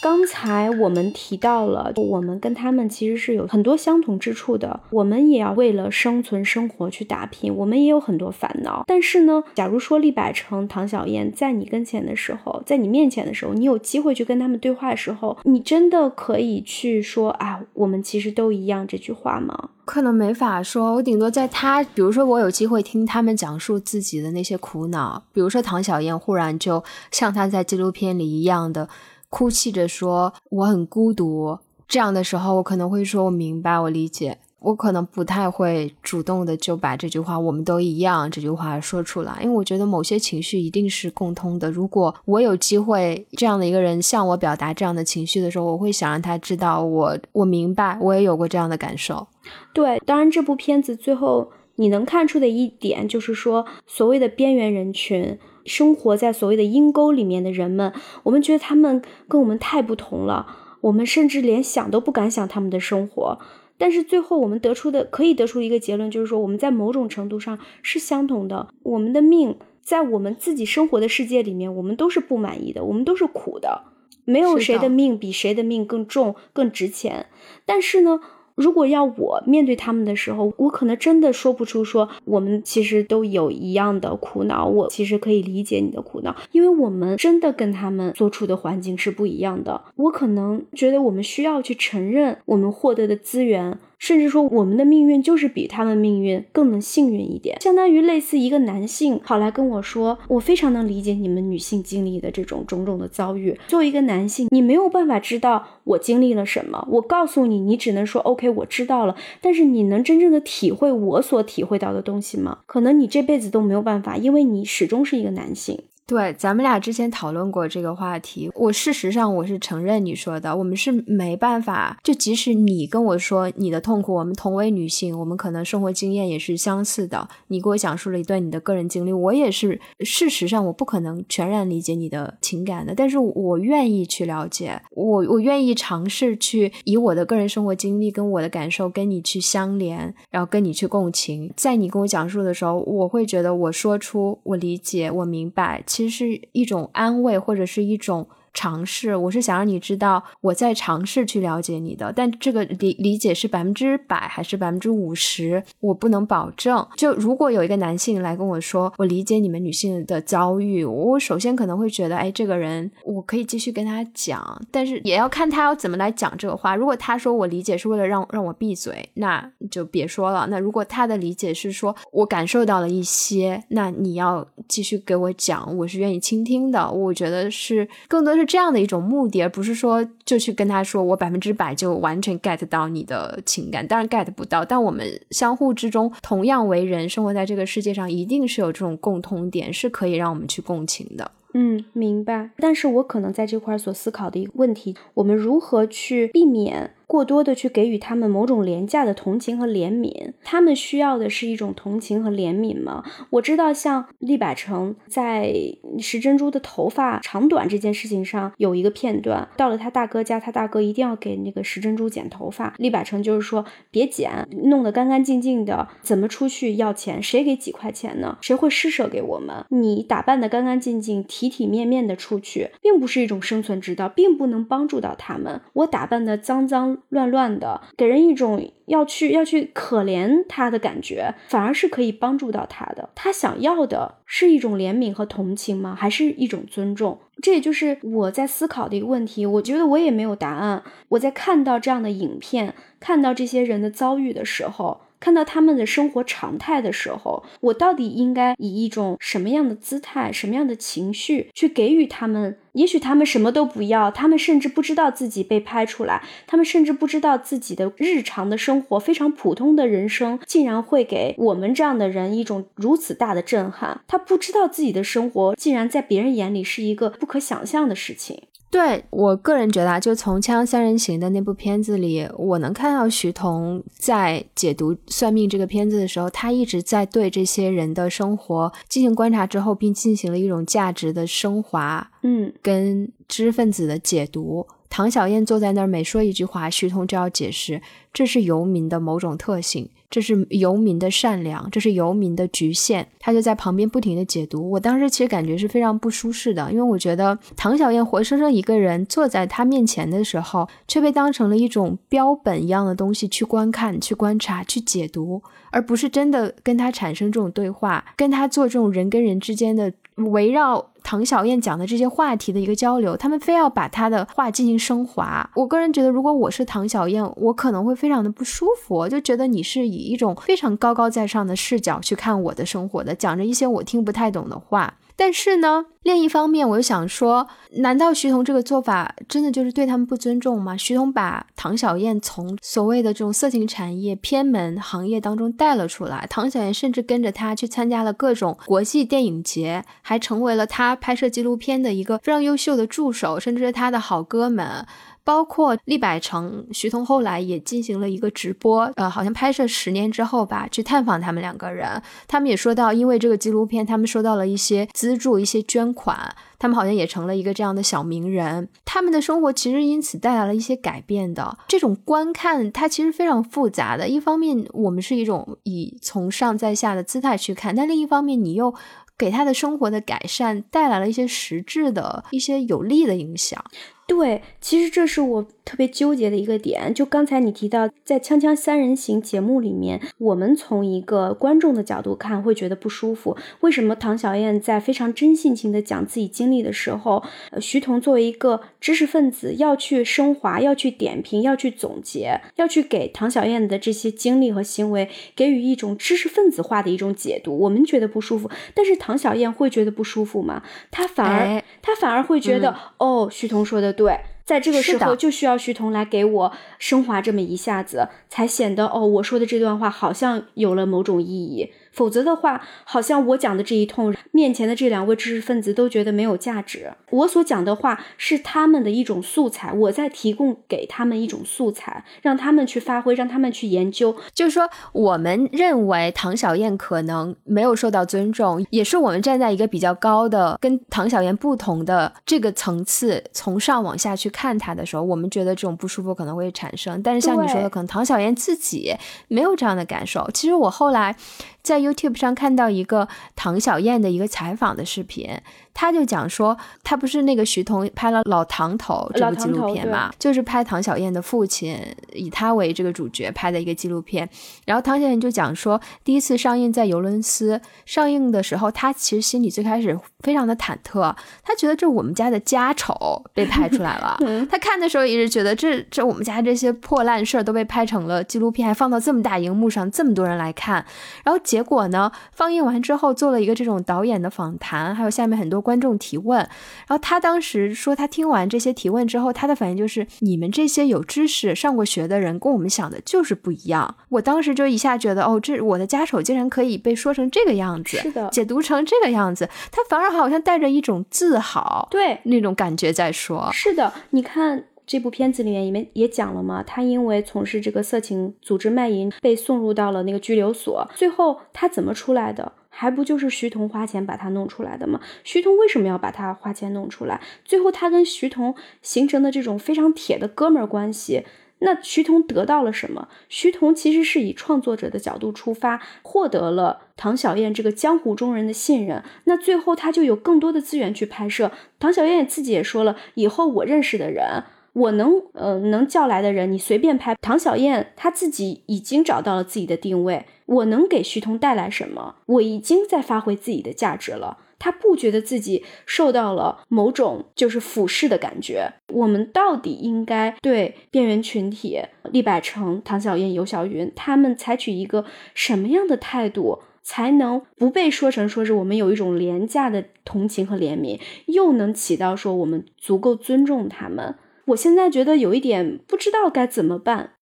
刚才我们提到了，我们跟他们其实是有很多相同之处的。我们也要为了生存生活去打拼，我们也有很多烦恼。但是呢，假如说李百成、唐小燕在你跟前的时候，在你面前的时候，你有机会去跟他们对话的时候，你真的可以去说啊，我们其实都一样这句话吗？可能没法说。我顶多在他，比如说我有机会听他们讲述自己的那些苦恼，比如说唐小燕忽然就像他在纪录片里一样的。哭泣着说我很孤独，这样的时候我可能会说我明白，我理解，我可能不太会主动的就把这句话“我们都一样”这句话说出来，因为我觉得某些情绪一定是共通的。如果我有机会这样的一个人向我表达这样的情绪的时候，我会想让他知道我我明白，我也有过这样的感受。对，当然这部片子最后你能看出的一点就是说，所谓的边缘人群。生活在所谓的阴沟里面的人们，我们觉得他们跟我们太不同了，我们甚至连想都不敢想他们的生活。但是最后我们得出的可以得出一个结论，就是说我们在某种程度上是相同的。我们的命在我们自己生活的世界里面，我们都是不满意的，我们都是苦的，没有谁的命比谁的命更重、更值钱。但是呢？如果要我面对他们的时候，我可能真的说不出说我们其实都有一样的苦恼。我其实可以理解你的苦恼，因为我们真的跟他们所处的环境是不一样的。我可能觉得我们需要去承认我们获得的资源。甚至说，我们的命运就是比他们命运更能幸运一点，相当于类似一个男性跑来跟我说，我非常能理解你们女性经历的这种种种的遭遇。作为一个男性，你没有办法知道我经历了什么，我告诉你，你只能说 OK，我知道了。但是你能真正的体会我所体会到的东西吗？可能你这辈子都没有办法，因为你始终是一个男性。对，咱们俩之前讨论过这个话题。我事实上我是承认你说的，我们是没办法。就即使你跟我说你的痛苦，我们同为女性，我们可能生活经验也是相似的。你给我讲述了一段你的个人经历，我也是。事实上，我不可能全然理解你的情感的，但是我愿意去了解，我我愿意尝试去以我的个人生活经历跟我的感受跟你去相连，然后跟你去共情。在你跟我讲述的时候，我会觉得我说出我理解，我明白。其实是一种安慰，或者是一种。尝试，我是想让你知道我在尝试去了解你的，但这个理理解是百分之百还是百分之五十，我不能保证。就如果有一个男性来跟我说，我理解你们女性的遭遇，我首先可能会觉得，哎，这个人我可以继续跟他讲，但是也要看他要怎么来讲这个话。如果他说我理解是为了让让我闭嘴，那就别说了。那如果他的理解是说我感受到了一些，那你要继续给我讲，我是愿意倾听的。我觉得是更多是。这样的一种目的，而不是说就去跟他说我百分之百就完全 get 到你的情感，当然 get 不到。但我们相互之中同样为人，生活在这个世界上，一定是有这种共通点，是可以让我们去共情的。嗯，明白。但是我可能在这块所思考的一个问题，我们如何去避免？过多的去给予他们某种廉价的同情和怜悯，他们需要的是一种同情和怜悯吗？我知道，像厉百成在石珍珠的头发长短这件事情上有一个片段，到了他大哥家，他大哥一定要给那个石珍珠剪头发，厉百成就是说别剪，弄得干干净净的，怎么出去要钱？谁给几块钱呢？谁会施舍给我们？你打扮的干干净净、体体面面的出去，并不是一种生存之道，并不能帮助到他们。我打扮的脏脏。乱乱的，给人一种要去要去可怜他的感觉，反而是可以帮助到他的。他想要的是一种怜悯和同情吗？还是一种尊重？这也就是我在思考的一个问题。我觉得我也没有答案。我在看到这样的影片，看到这些人的遭遇的时候，看到他们的生活常态的时候，我到底应该以一种什么样的姿态、什么样的情绪去给予他们？也许他们什么都不要，他们甚至不知道自己被拍出来，他们甚至不知道自己的日常的生活非常普通的人生，竟然会给我们这样的人一种如此大的震撼。他不知道自己的生活竟然在别人眼里是一个不可想象的事情。对我个人觉得啊，就从《锵锵三人行》的那部片子里，我能看到徐彤在解读《算命》这个片子的时候，他一直在对这些人的生活进行观察之后，并进行了一种价值的升华，嗯，跟知识分子的解读。唐小燕坐在那儿，每说一句话，徐彤就要解释，这是游民的某种特性。这是游民的善良，这是游民的局限。他就在旁边不停的解读。我当时其实感觉是非常不舒适的，因为我觉得唐小燕活生生一个人坐在他面前的时候，却被当成了一种标本一样的东西去观看、去观察、去解读，而不是真的跟他产生这种对话，跟他做这种人跟人之间的围绕。唐小燕讲的这些话题的一个交流，他们非要把他的话进行升华。我个人觉得，如果我是唐小燕，我可能会非常的不舒服，就觉得你是以一种非常高高在上的视角去看我的生活的，讲着一些我听不太懂的话。但是呢，另一方面，我又想说，难道徐彤这个做法真的就是对他们不尊重吗？徐彤把唐小燕从所谓的这种色情产业偏门行业当中带了出来，唐小燕甚至跟着他去参加了各种国际电影节，还成为了他拍摄纪录片的一个非常优秀的助手，甚至是他的好哥们。包括厉百成、徐彤后来也进行了一个直播，呃，好像拍摄十年之后吧，去探访他们两个人。他们也说到，因为这个纪录片，他们收到了一些资助、一些捐款，他们好像也成了一个这样的小名人。他们的生活其实因此带来了一些改变的。这种观看，它其实非常复杂的。一方面，我们是一种以从上在下的姿态去看，但另一方面，你又给他的生活的改善带来了一些实质的一些有利的影响。对，其实这是我特别纠结的一个点。就刚才你提到，在《锵锵三人行》节目里面，我们从一个观众的角度看，会觉得不舒服。为什么唐小燕在非常真性情的讲自己经历的时候，徐彤作为一个知识分子，要去升华，要去点评，要去总结，要去给唐小燕的这些经历和行为给予一种知识分子化的一种解读？我们觉得不舒服，但是唐小燕会觉得不舒服吗？她反而，她反而会觉得，哦，徐彤说的。对，在这个时候就需要徐彤来给我升华这么一下子，才显得哦，我说的这段话好像有了某种意义。否则的话，好像我讲的这一通，面前的这两位知识分子都觉得没有价值。我所讲的话是他们的一种素材，我在提供给他们一种素材，让他们去发挥，让他们去研究。就是说，我们认为唐小燕可能没有受到尊重，也是我们站在一个比较高的、跟唐小燕不同的这个层次，从上往下去看她的时候，我们觉得这种不舒服可能会产生。但是像你说的，可能唐小燕自己没有这样的感受。其实我后来。在 YouTube 上看到一个唐小燕的一个采访的视频。他就讲说，他不是那个徐彤拍了《老唐头》这部纪录片嘛，就是拍唐小燕的父亲，以他为这个主角拍的一个纪录片。然后唐小燕就讲说，第一次上映在尤伦斯上映的时候，他其实心里最开始非常的忐忑，他觉得这我们家的家丑被拍出来了。他看的时候也是觉得，这这我们家这些破烂事儿都被拍成了纪录片，还放到这么大荧幕上，这么多人来看。然后结果呢，放映完之后做了一个这种导演的访谈，还有下面很多。观众提问，然后他当时说，他听完这些提问之后，他的反应就是：你们这些有知识、上过学的人，跟我们想的就是不一样。我当时就一下觉得，哦，这我的家丑竟然可以被说成这个样子，是的，解读成这个样子，他反而好像带着一种自豪，对那种感觉在说。是的，你看这部片子里面，里面也讲了嘛，他因为从事这个色情组织卖淫，被送入到了那个拘留所，最后他怎么出来的？还不就是徐桐花钱把他弄出来的吗？徐桐为什么要把他花钱弄出来？最后他跟徐桐形成的这种非常铁的哥们儿关系，那徐桐得到了什么？徐桐其实是以创作者的角度出发，获得了唐小燕这个江湖中人的信任。那最后他就有更多的资源去拍摄。唐小燕自己也说了，以后我认识的人。我能呃能叫来的人，你随便拍。唐小燕她自己已经找到了自己的定位，我能给徐彤带来什么？我已经在发挥自己的价值了。他不觉得自己受到了某种就是俯视的感觉。我们到底应该对边缘群体厉百成、唐小燕、尤小云他们采取一个什么样的态度？才能不被说成说是我们有一种廉价的同情和怜悯，又能起到说我们足够尊重他们。我现在觉得有一点不知道该怎么办。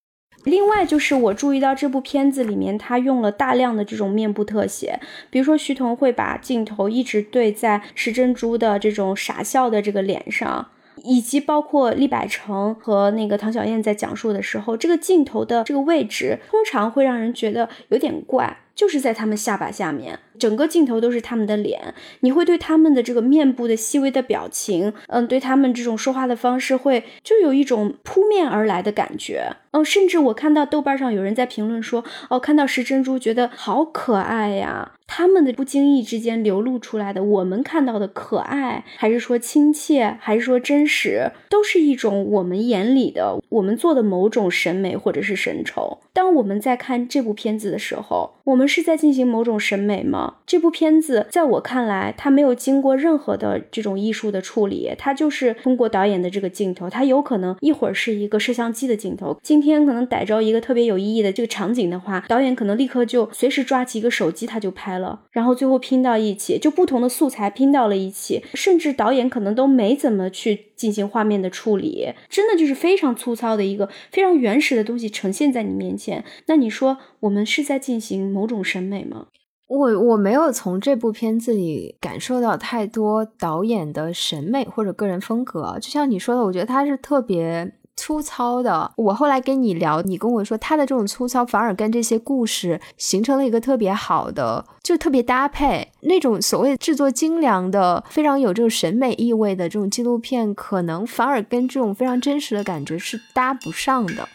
另外就是我注意到这部片子里面，他用了大量的这种面部特写，比如说徐彤会把镜头一直对在石珍珠的这种傻笑的这个脸上。以及包括厉百成和那个唐小燕在讲述的时候，这个镜头的这个位置通常会让人觉得有点怪，就是在他们下巴下面，整个镜头都是他们的脸，你会对他们的这个面部的细微的表情，嗯，对他们这种说话的方式，会就有一种扑面而来的感觉。哦，甚至我看到豆瓣上有人在评论说，哦，看到石珍珠觉得好可爱呀。他们的不经意之间流露出来的，我们看到的可爱，还是说亲切，还是说真实，都是一种我们眼里的我们做的某种审美或者是神丑。当我们在看这部片子的时候，我们是在进行某种审美吗？这部片子在我看来，它没有经过任何的这种艺术的处理，它就是通过导演的这个镜头，它有可能一会儿是一个摄像机的镜头，今天可能逮着一个特别有意义的这个场景的话，导演可能立刻就随时抓起一个手机，他就拍。了，然后最后拼到一起，就不同的素材拼到了一起，甚至导演可能都没怎么去进行画面的处理，真的就是非常粗糙的一个非常原始的东西呈现在你面前。那你说我们是在进行某种种审美吗？我我没有从这部片子里感受到太多导演的审美或者个人风格，就像你说的，我觉得他是特别。粗糙的，我后来跟你聊，你跟我说他的这种粗糙反而跟这些故事形成了一个特别好的，就特别搭配。那种所谓制作精良的、非常有这种审美意味的这种纪录片，可能反而跟这种非常真实的感觉是搭不上的。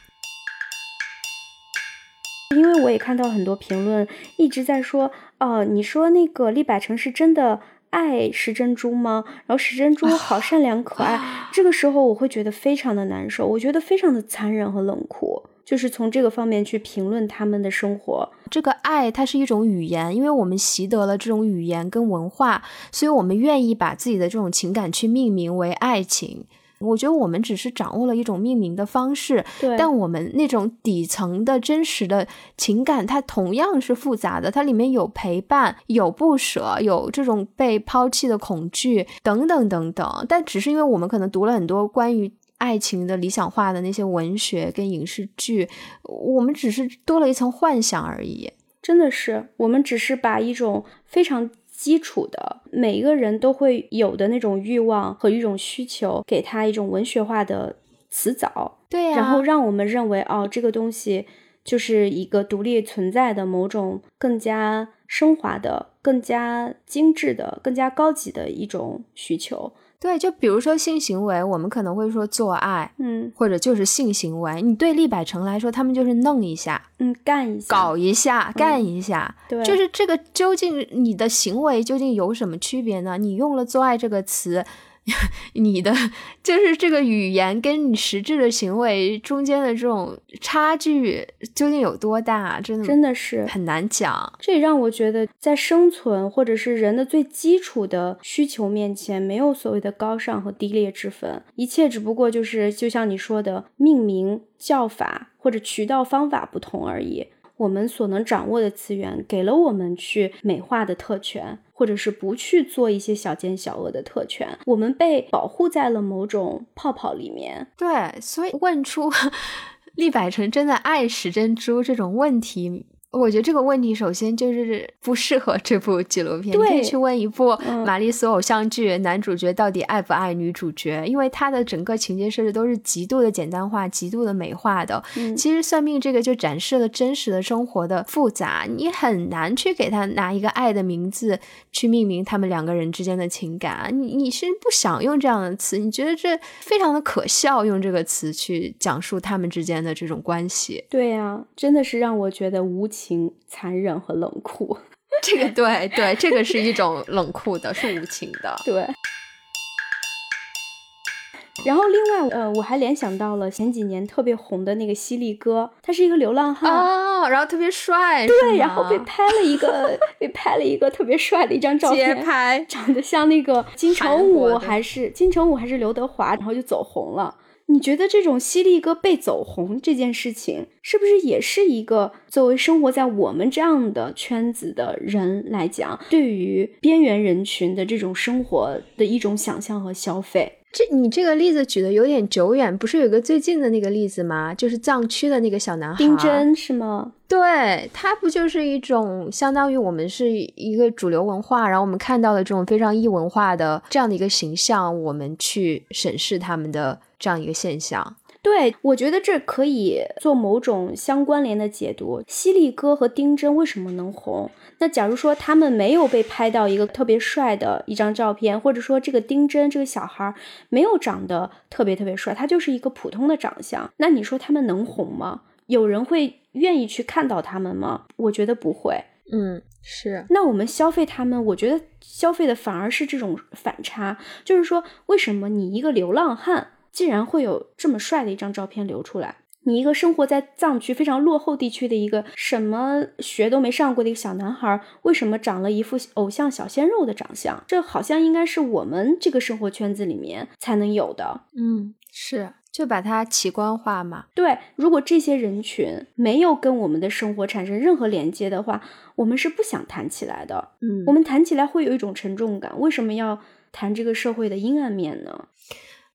因为我也看到很多评论一直在说，哦，你说那个厉百成是真的。爱石珍珠吗？然后石珍珠好善良可爱，这个时候我会觉得非常的难受，我觉得非常的残忍和冷酷，就是从这个方面去评论他们的生活。这个爱它是一种语言，因为我们习得了这种语言跟文化，所以我们愿意把自己的这种情感去命名为爱情。我觉得我们只是掌握了一种命名的方式，但我们那种底层的真实的情感，它同样是复杂的。它里面有陪伴，有不舍，有这种被抛弃的恐惧，等等等等。但只是因为我们可能读了很多关于爱情的理想化的那些文学跟影视剧，我们只是多了一层幻想而已。真的是，我们只是把一种非常。基础的每一个人都会有的那种欲望和一种需求，给他一种文学化的词藻，对呀，然后让我们认为哦，这个东西就是一个独立存在的某种更加升华的、更加精致的、更加高级的一种需求。对，就比如说性行为，我们可能会说做爱，嗯，或者就是性行为。你对厉百成来说，他们就是弄一下，嗯，干一下，搞一下，干一下，对，就是这个究竟你的行为究竟有什么区别呢？你用了“做爱”这个词。你的就是这个语言跟你实质的行为中间的这种差距究竟有多大？真的真的是很难讲。这也让我觉得，在生存或者是人的最基础的需求面前，没有所谓的高尚和低劣之分，一切只不过就是就像你说的，命名叫法或者渠道方法不同而已。我们所能掌握的资源，给了我们去美化的特权，或者是不去做一些小奸小恶的特权。我们被保护在了某种泡泡里面。对，所以问出 厉百成真的爱史珍珠这种问题。我觉得这个问题首先就是不适合这部纪录片。你可以去问一部玛丽苏偶像剧，男主角到底爱不爱女主角？因为他的整个情节设置都是极度的简单化、极度的美化的。其实算命这个就展示了真实的生活的复杂，你很难去给他拿一个爱的名字去命名他们两个人之间的情感。你你是不想用这样的词？你觉得这非常的可笑，用这个词去讲述他们之间的这种关系？对呀，真的是让我觉得无情。情、残忍和冷酷，这个对对，这个是一种冷酷的，是无情的。对。然后另外，呃，我还联想到了前几年特别红的那个犀利哥，他是一个流浪汉哦，然后特别帅，对，然后被拍了一个 被拍了一个特别帅的一张照片，街拍，长得像那个金城武还是金城武还是刘德华，然后就走红了。你觉得这种犀利哥被走红这件事情，是不是也是一个作为生活在我们这样的圈子的人来讲，对于边缘人群的这种生活的一种想象和消费？这你这个例子举的有点久远，不是有个最近的那个例子吗？就是藏区的那个小男孩丁真是吗？对他不就是一种相当于我们是一个主流文化，然后我们看到了这种非常异文化的这样的一个形象，我们去审视他们的。这样一个现象，对我觉得这可以做某种相关联的解读。犀利哥和丁真为什么能红？那假如说他们没有被拍到一个特别帅的一张照片，或者说这个丁真这个小孩没有长得特别特别帅，他就是一个普通的长相，那你说他们能红吗？有人会愿意去看到他们吗？我觉得不会。嗯，是。那我们消费他们，我觉得消费的反而是这种反差，就是说为什么你一个流浪汉？竟然会有这么帅的一张照片流出来，你一个生活在藏区非常落后地区的一个什么学都没上过的一个小男孩，为什么长了一副偶像小鲜肉的长相？这好像应该是我们这个生活圈子里面才能有的。嗯，是，就把它奇观化嘛。对，如果这些人群没有跟我们的生活产生任何连接的话，我们是不想谈起来的。嗯，我们谈起来会有一种沉重感。为什么要谈这个社会的阴暗面呢？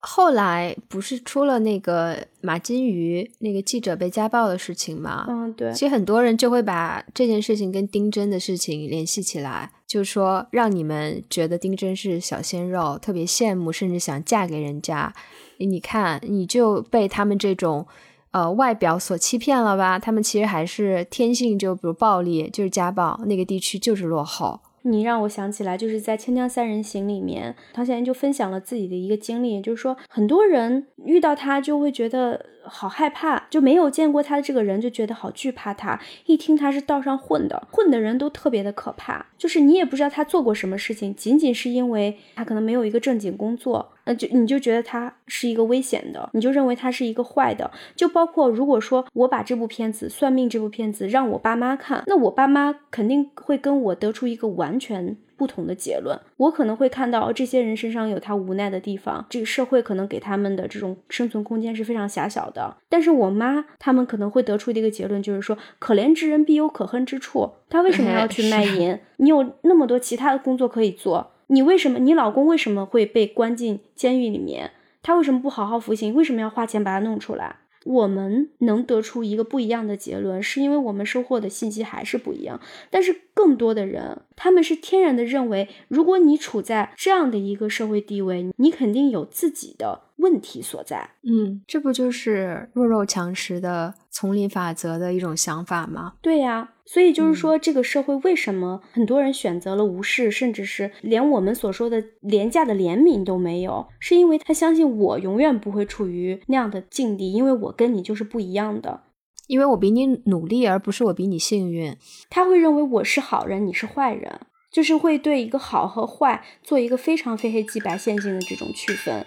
后来不是出了那个马金鱼那个记者被家暴的事情吗？嗯，对。其实很多人就会把这件事情跟丁真的事情联系起来，就是说让你们觉得丁真是小鲜肉，特别羡慕，甚至想嫁给人家。你看，你就被他们这种呃外表所欺骗了吧？他们其实还是天性就比如暴力，就是家暴，那个地区就是落后。你让我想起来，就是在《锵锵三人行》里面，唐小燕就分享了自己的一个经历，就是说很多人遇到他就会觉得。好害怕，就没有见过他的这个人，就觉得好惧怕他。一听他是道上混的，混的人都特别的可怕。就是你也不知道他做过什么事情，仅仅是因为他可能没有一个正经工作，那就你就觉得他是一个危险的，你就认为他是一个坏的。就包括如果说我把这部片子《算命》这部片子让我爸妈看，那我爸妈肯定会跟我得出一个完全。不同的结论，我可能会看到这些人身上有他无奈的地方，这个社会可能给他们的这种生存空间是非常狭小的。但是我妈他们可能会得出的一个结论就是说，可怜之人必有可恨之处。他为什么要去卖淫？你有那么多其他的工作可以做，你为什么？你老公为什么会被关进监狱里面？他为什么不好好服刑？为什么要花钱把他弄出来？我们能得出一个不一样的结论，是因为我们收获的信息还是不一样。但是更多的人，他们是天然的认为，如果你处在这样的一个社会地位，你肯定有自己的问题所在。嗯，这不就是弱肉强食的丛林法则的一种想法吗？对呀。所以就是说，这个社会为什么很多人选择了无视，甚至是连我们所说的廉价的怜悯都没有，是因为他相信我永远不会处于那样的境地，因为我跟你就是不一样的，因为我比你努力，而不是我比你幸运。他会认为我是好人，你是坏人，就是会对一个好和坏做一个非常非黑即白线性的这种区分。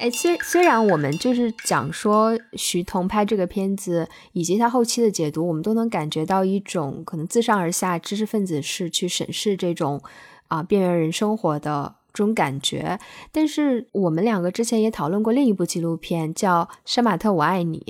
哎，虽虽然我们就是讲说徐彤拍这个片子以及他后期的解读，我们都能感觉到一种可能自上而下知识分子式去审视这种啊边缘人生活的这种感觉，但是我们两个之前也讨论过另一部纪录片，叫《杀马特我爱你》。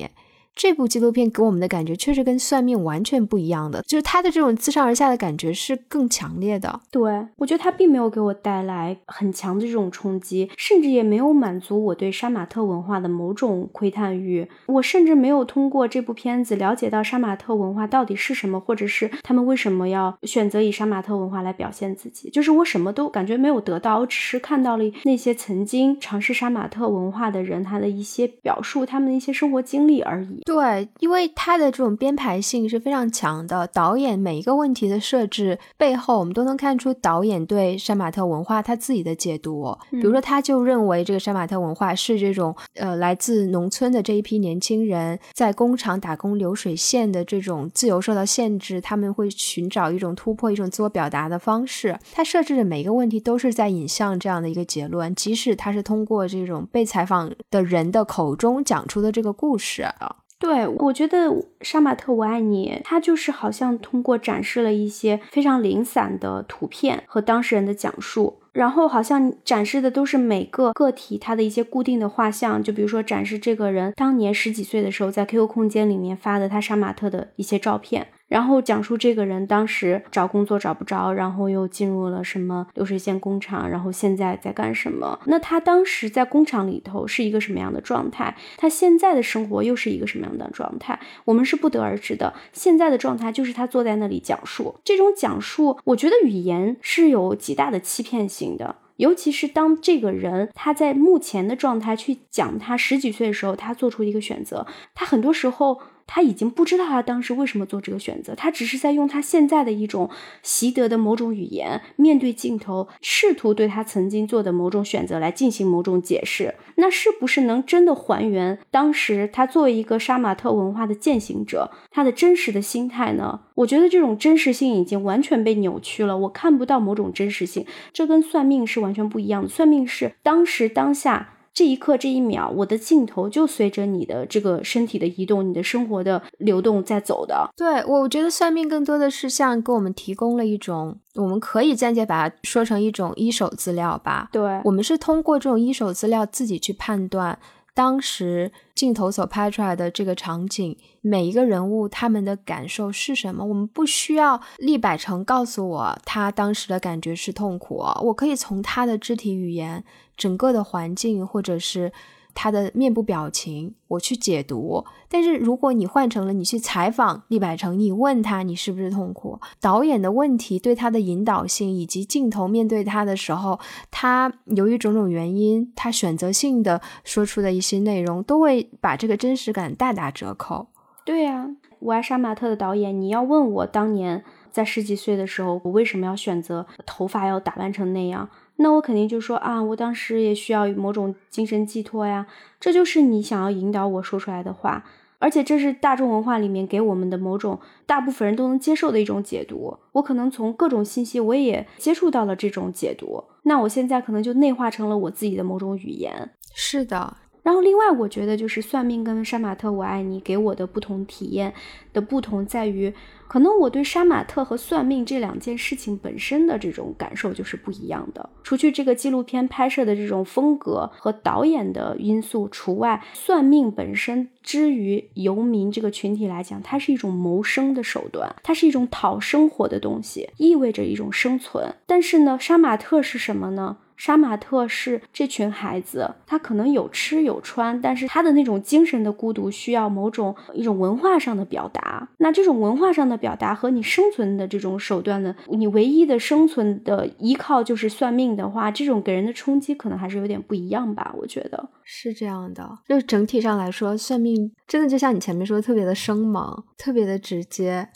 这部纪录片给我们的感觉确实跟算命完全不一样的，就是他的这种自上而下的感觉是更强烈的。对我觉得他并没有给我带来很强的这种冲击，甚至也没有满足我对杀马特文化的某种窥探欲。我甚至没有通过这部片子了解到杀马特文化到底是什么，或者是他们为什么要选择以杀马特文化来表现自己。就是我什么都感觉没有得到，我只是看到了那些曾经尝试杀马特文化的人他的一些表述，他们的一些生活经历而已。对，因为他的这种编排性是非常强的，导演每一个问题的设置背后，我们都能看出导演对杀马特文化他自己的解读。比如说，他就认为这个杀马特文化是这种呃来自农村的这一批年轻人在工厂打工流水线的这种自由受到限制，他们会寻找一种突破、一种自我表达的方式。他设置的每一个问题都是在引向这样的一个结论，即使他是通过这种被采访的人的口中讲出的这个故事啊。对，我觉得《杀马特我爱你》，它就是好像通过展示了一些非常零散的图片和当事人的讲述，然后好像展示的都是每个个体他的一些固定的画像，就比如说展示这个人当年十几岁的时候在 QQ 空间里面发的他杀马特的一些照片。然后讲述这个人当时找工作找不着，然后又进入了什么流水线工厂，然后现在在干什么？那他当时在工厂里头是一个什么样的状态？他现在的生活又是一个什么样的状态？我们是不得而知的。现在的状态就是他坐在那里讲述，这种讲述，我觉得语言是有极大的欺骗性的，尤其是当这个人他在目前的状态去讲他十几岁的时候他做出一个选择，他很多时候。他已经不知道他当时为什么做这个选择，他只是在用他现在的一种习得的某种语言，面对镜头，试图对他曾经做的某种选择来进行某种解释。那是不是能真的还原当时他作为一个杀马特文化的践行者，他的真实的心态呢？我觉得这种真实性已经完全被扭曲了，我看不到某种真实性，这跟算命是完全不一样的。算命是当时当下。这一刻，这一秒，我的镜头就随着你的这个身体的移动，你的生活的流动在走的。对，我我觉得算命更多的是像给我们提供了一种，我们可以暂且把它说成一种一手资料吧。对，我们是通过这种一手资料自己去判断。当时镜头所拍出来的这个场景，每一个人物他们的感受是什么？我们不需要立百成告诉我他当时的感觉是痛苦，我可以从他的肢体语言、整个的环境，或者是。他的面部表情，我去解读。但是如果你换成了你去采访厉百成，你问他你是不是痛苦？导演的问题对他的引导性，以及镜头面对他的时候，他由于种种原因，他选择性的说出的一些内容，都会把这个真实感大打折扣。对呀，我爱杀马特的导演，你要问我当年在十几岁的时候，我为什么要选择头发要打扮成那样？那我肯定就说啊，我当时也需要某种精神寄托呀，这就是你想要引导我说出来的话，而且这是大众文化里面给我们的某种大部分人都能接受的一种解读。我可能从各种信息我也接触到了这种解读，那我现在可能就内化成了我自己的某种语言。是的。然后另外我觉得就是算命跟杀马特我爱你给我的不同体验的不同在于。可能我对杀马特和算命这两件事情本身的这种感受就是不一样的。除去这个纪录片拍摄的这种风格和导演的因素除外，算命本身之于游民这个群体来讲，它是一种谋生的手段，它是一种讨生活的东西，意味着一种生存。但是呢，杀马特是什么呢？杀马特是这群孩子，他可能有吃有穿，但是他的那种精神的孤独需要某种一种文化上的表达。那这种文化上的表达和你生存的这种手段呢，你唯一的生存的依靠就是算命的话，这种给人的冲击可能还是有点不一样吧？我觉得是这样的。就整体上来说，算命真的就像你前面说的，特别的生猛，特别的直接。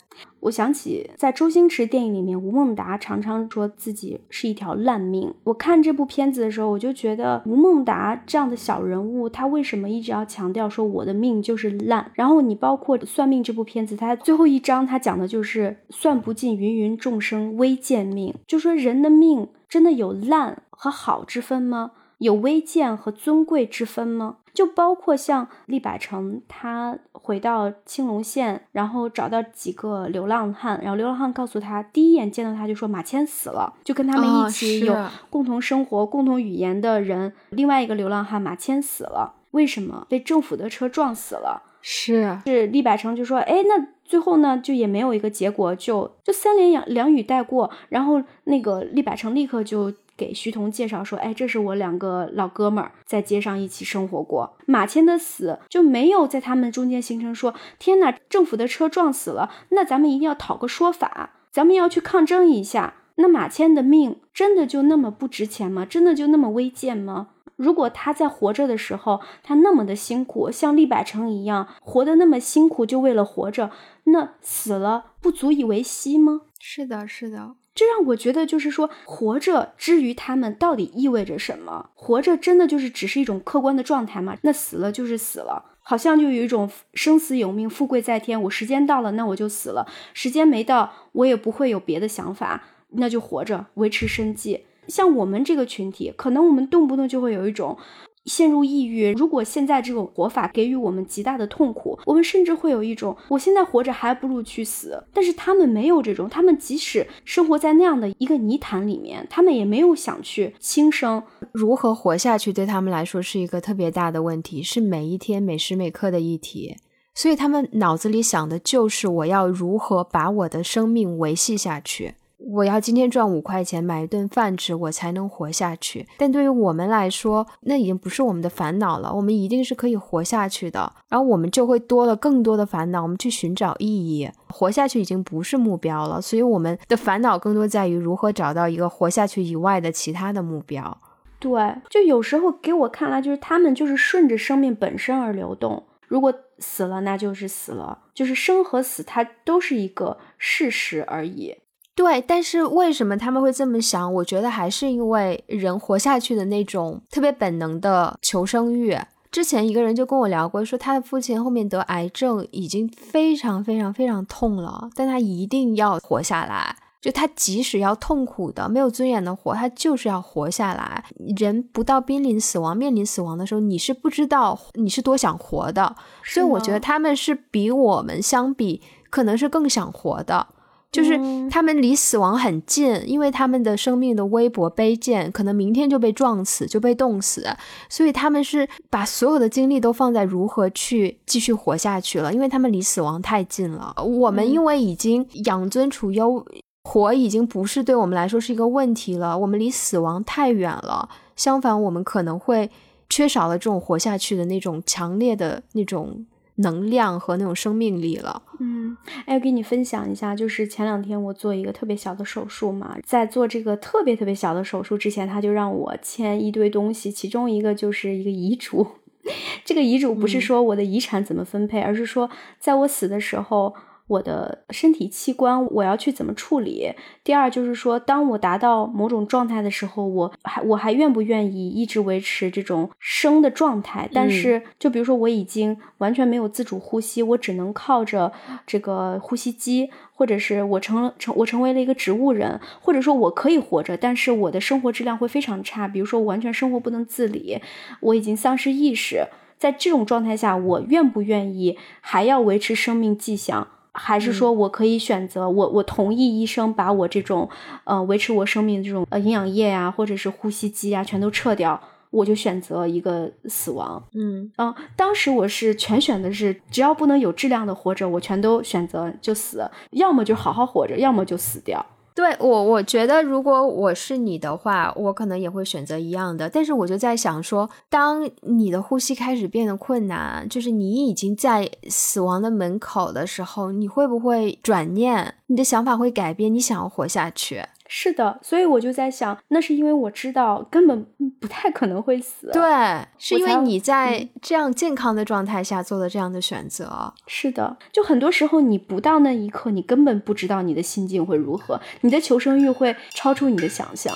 我想起在周星驰电影里面，吴孟达常常说自己是一条烂命。我看这部片子的时候，我就觉得吴孟达这样的小人物，他为什么一直要强调说我的命就是烂？然后你包括算命这部片子，它最后一章他讲的就是算不尽芸芸众生微贱命，就说人的命真的有烂和好之分吗？有微贱和尊贵之分吗？就包括像厉百成，他回到青龙县，然后找到几个流浪汉，然后流浪汉告诉他，第一眼见到他就说马谦死了，就跟他们一起有共同生活、共同语言的人，另外一个流浪汉马谦死了，为什么被政府的车撞死了？是是，厉百成就说，哎，那最后呢，就也没有一个结果，就就三言两两语带过，然后那个厉百成立刻就。给徐桐介绍说：“哎，这是我两个老哥们儿在街上一起生活过。马谦的死就没有在他们中间形成说，天哪，政府的车撞死了，那咱们一定要讨个说法，咱们要去抗争一下。那马谦的命真的就那么不值钱吗？真的就那么微贱吗？如果他在活着的时候，他那么的辛苦，像厉百成一样活得那么辛苦，就为了活着，那死了不足以为惜吗？是的，是的。这让我觉得，就是说，活着之于他们到底意味着什么？活着真的就是只是一种客观的状态吗？那死了就是死了，好像就有一种生死有命，富贵在天。我时间到了，那我就死了；时间没到，我也不会有别的想法，那就活着维持生计。像我们这个群体，可能我们动不动就会有一种。陷入抑郁。如果现在这种活法给予我们极大的痛苦，我们甚至会有一种我现在活着还不如去死。但是他们没有这种，他们即使生活在那样的一个泥潭里面，他们也没有想去轻生。如何活下去对他们来说是一个特别大的问题，是每一天每时每刻的议题。所以他们脑子里想的就是我要如何把我的生命维系下去。我要今天赚五块钱买一顿饭吃，我才能活下去。但对于我们来说，那已经不是我们的烦恼了。我们一定是可以活下去的。然后我们就会多了更多的烦恼，我们去寻找意义。活下去已经不是目标了，所以我们的烦恼更多在于如何找到一个活下去以外的其他的目标。对，就有时候给我看来，就是他们就是顺着生命本身而流动。如果死了，那就是死了，就是生和死，它都是一个事实而已。对，但是为什么他们会这么想？我觉得还是因为人活下去的那种特别本能的求生欲。之前一个人就跟我聊过，说他的父亲后面得癌症，已经非常非常非常痛了，但他一定要活下来。就他即使要痛苦的、没有尊严的活，他就是要活下来。人不到濒临死亡、面临死亡的时候，你是不知道你是多想活的。所以我觉得他们是比我们相比，可能是更想活的。就是他们离死亡很近，因为他们的生命的微薄卑贱，可能明天就被撞死，就被冻死，所以他们是把所有的精力都放在如何去继续活下去了，因为他们离死亡太近了。我们因为已经养尊处优，活已经不是对我们来说是一个问题了，我们离死亡太远了。相反，我们可能会缺少了这种活下去的那种强烈的那种。能量和那种生命力了。嗯，哎，给你分享一下，就是前两天我做一个特别小的手术嘛，在做这个特别特别小的手术之前，他就让我签一堆东西，其中一个就是一个遗嘱。这个遗嘱不是说我的遗产怎么分配，而是说在我死的时候。我的身体器官我要去怎么处理？第二就是说，当我达到某种状态的时候，我还我还愿不愿意一直维持这种生的状态？但是，就比如说我已经完全没有自主呼吸，我只能靠着这个呼吸机，或者是我成成我成为了一个植物人，或者说我可以活着，但是我的生活质量会非常差。比如说，我完全生活不能自理，我已经丧失意识，在这种状态下，我愿不愿意还要维持生命迹象？还是说我可以选择我我同意医生把我这种呃维持我生命的这种呃营养液呀或者是呼吸机啊全都撤掉，我就选择一个死亡。嗯啊，当时我是全选的是只要不能有质量的活着，我全都选择就死，要么就好好活着，要么就死掉。对我，我觉得如果我是你的话，我可能也会选择一样的。但是我就在想说，当你的呼吸开始变得困难，就是你已经在死亡的门口的时候，你会不会转念？你的想法会改变？你想要活下去？是的，所以我就在想，那是因为我知道根本不太可能会死。对，是因为你在这样健康的状态下做了这样的选择。是的，就很多时候你不到那一刻，你根本不知道你的心境会如何，你的求生欲会超出你的想象。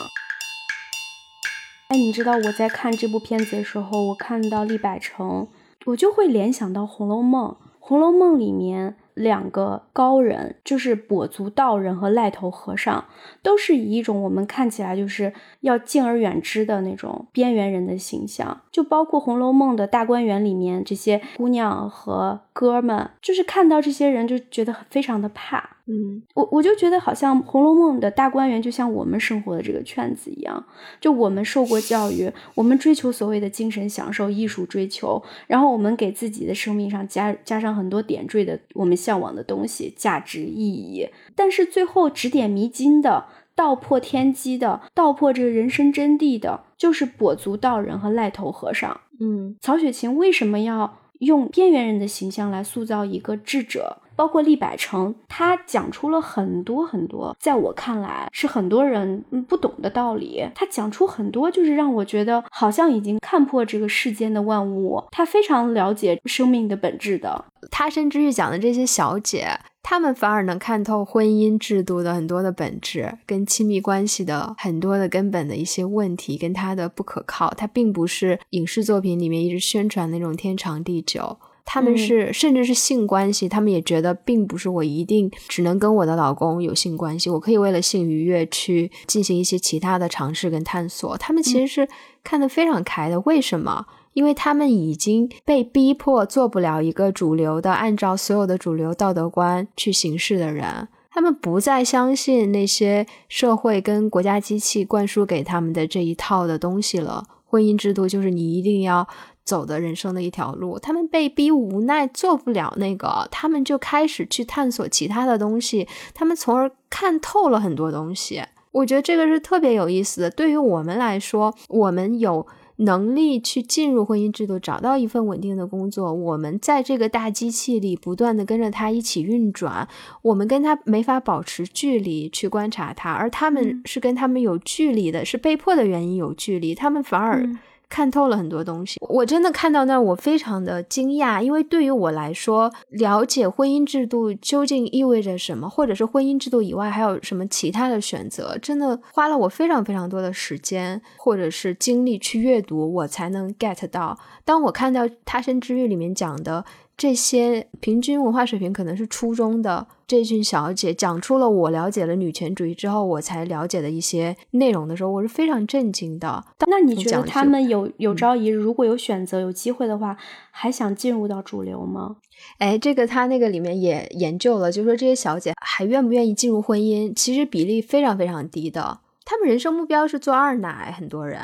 哎，你知道我在看这部片子的时候，我看到厉百成，我就会联想到《红楼梦》，《红楼梦》里面。两个高人，就是跛足道人和癞头和尚，都是以一种我们看起来就是要敬而远之的那种边缘人的形象。就包括《红楼梦》的大观园里面这些姑娘和哥们，就是看到这些人就觉得非常的怕。嗯，我我就觉得好像《红楼梦》的大观园就像我们生活的这个圈子一样，就我们受过教育，我们追求所谓的精神享受、艺术追求，然后我们给自己的生命上加加上很多点缀的我们向往的东西、价值意义，但是最后指点迷津的、道破天机的、道破这个人生真谛的，就是跛足道人和癞头和尚。嗯，曹雪芹为什么要用边缘人的形象来塑造一个智者？包括厉百成，他讲出了很多很多，在我看来是很多人不懂的道理。他讲出很多，就是让我觉得好像已经看破这个世间的万物。他非常了解生命的本质的。他甚至于讲的这些小姐。他们反而能看透婚姻制度的很多的本质，跟亲密关系的很多的根本的一些问题，跟它的不可靠。它并不是影视作品里面一直宣传那种天长地久。他们是甚至是性关系，他们也觉得并不是我一定只能跟我的老公有性关系，我可以为了性愉悦去进行一些其他的尝试跟探索。他们其实是看得非常开的。为什么？因为他们已经被逼迫做不了一个主流的，按照所有的主流道德观去行事的人，他们不再相信那些社会跟国家机器灌输给他们的这一套的东西了。婚姻制度就是你一定要走的人生的一条路，他们被逼无奈做不了那个，他们就开始去探索其他的东西，他们从而看透了很多东西。我觉得这个是特别有意思的。对于我们来说，我们有。能力去进入婚姻制度，找到一份稳定的工作。我们在这个大机器里不断的跟着它一起运转，我们跟他没法保持距离去观察他，而他们是跟他们有距离的，是被迫的原因有距离，他们反而。看透了很多东西，我真的看到那，我非常的惊讶，因为对于我来说，了解婚姻制度究竟意味着什么，或者是婚姻制度以外还有什么其他的选择，真的花了我非常非常多的时间或者是精力去阅读，我才能 get 到。当我看到《他生之欲》里面讲的。这些平均文化水平可能是初中的这群小姐讲出了我了解了女权主义之后，我才了解的一些内容的时候，我是非常震惊的。那你觉得他们有有朝一日如果有选择有机会的话，还想进入到主流吗？哎，这个他那个里面也研究了，就说这些小姐还愿不愿意进入婚姻，其实比例非常非常低的。他们人生目标是做二奶，很多人。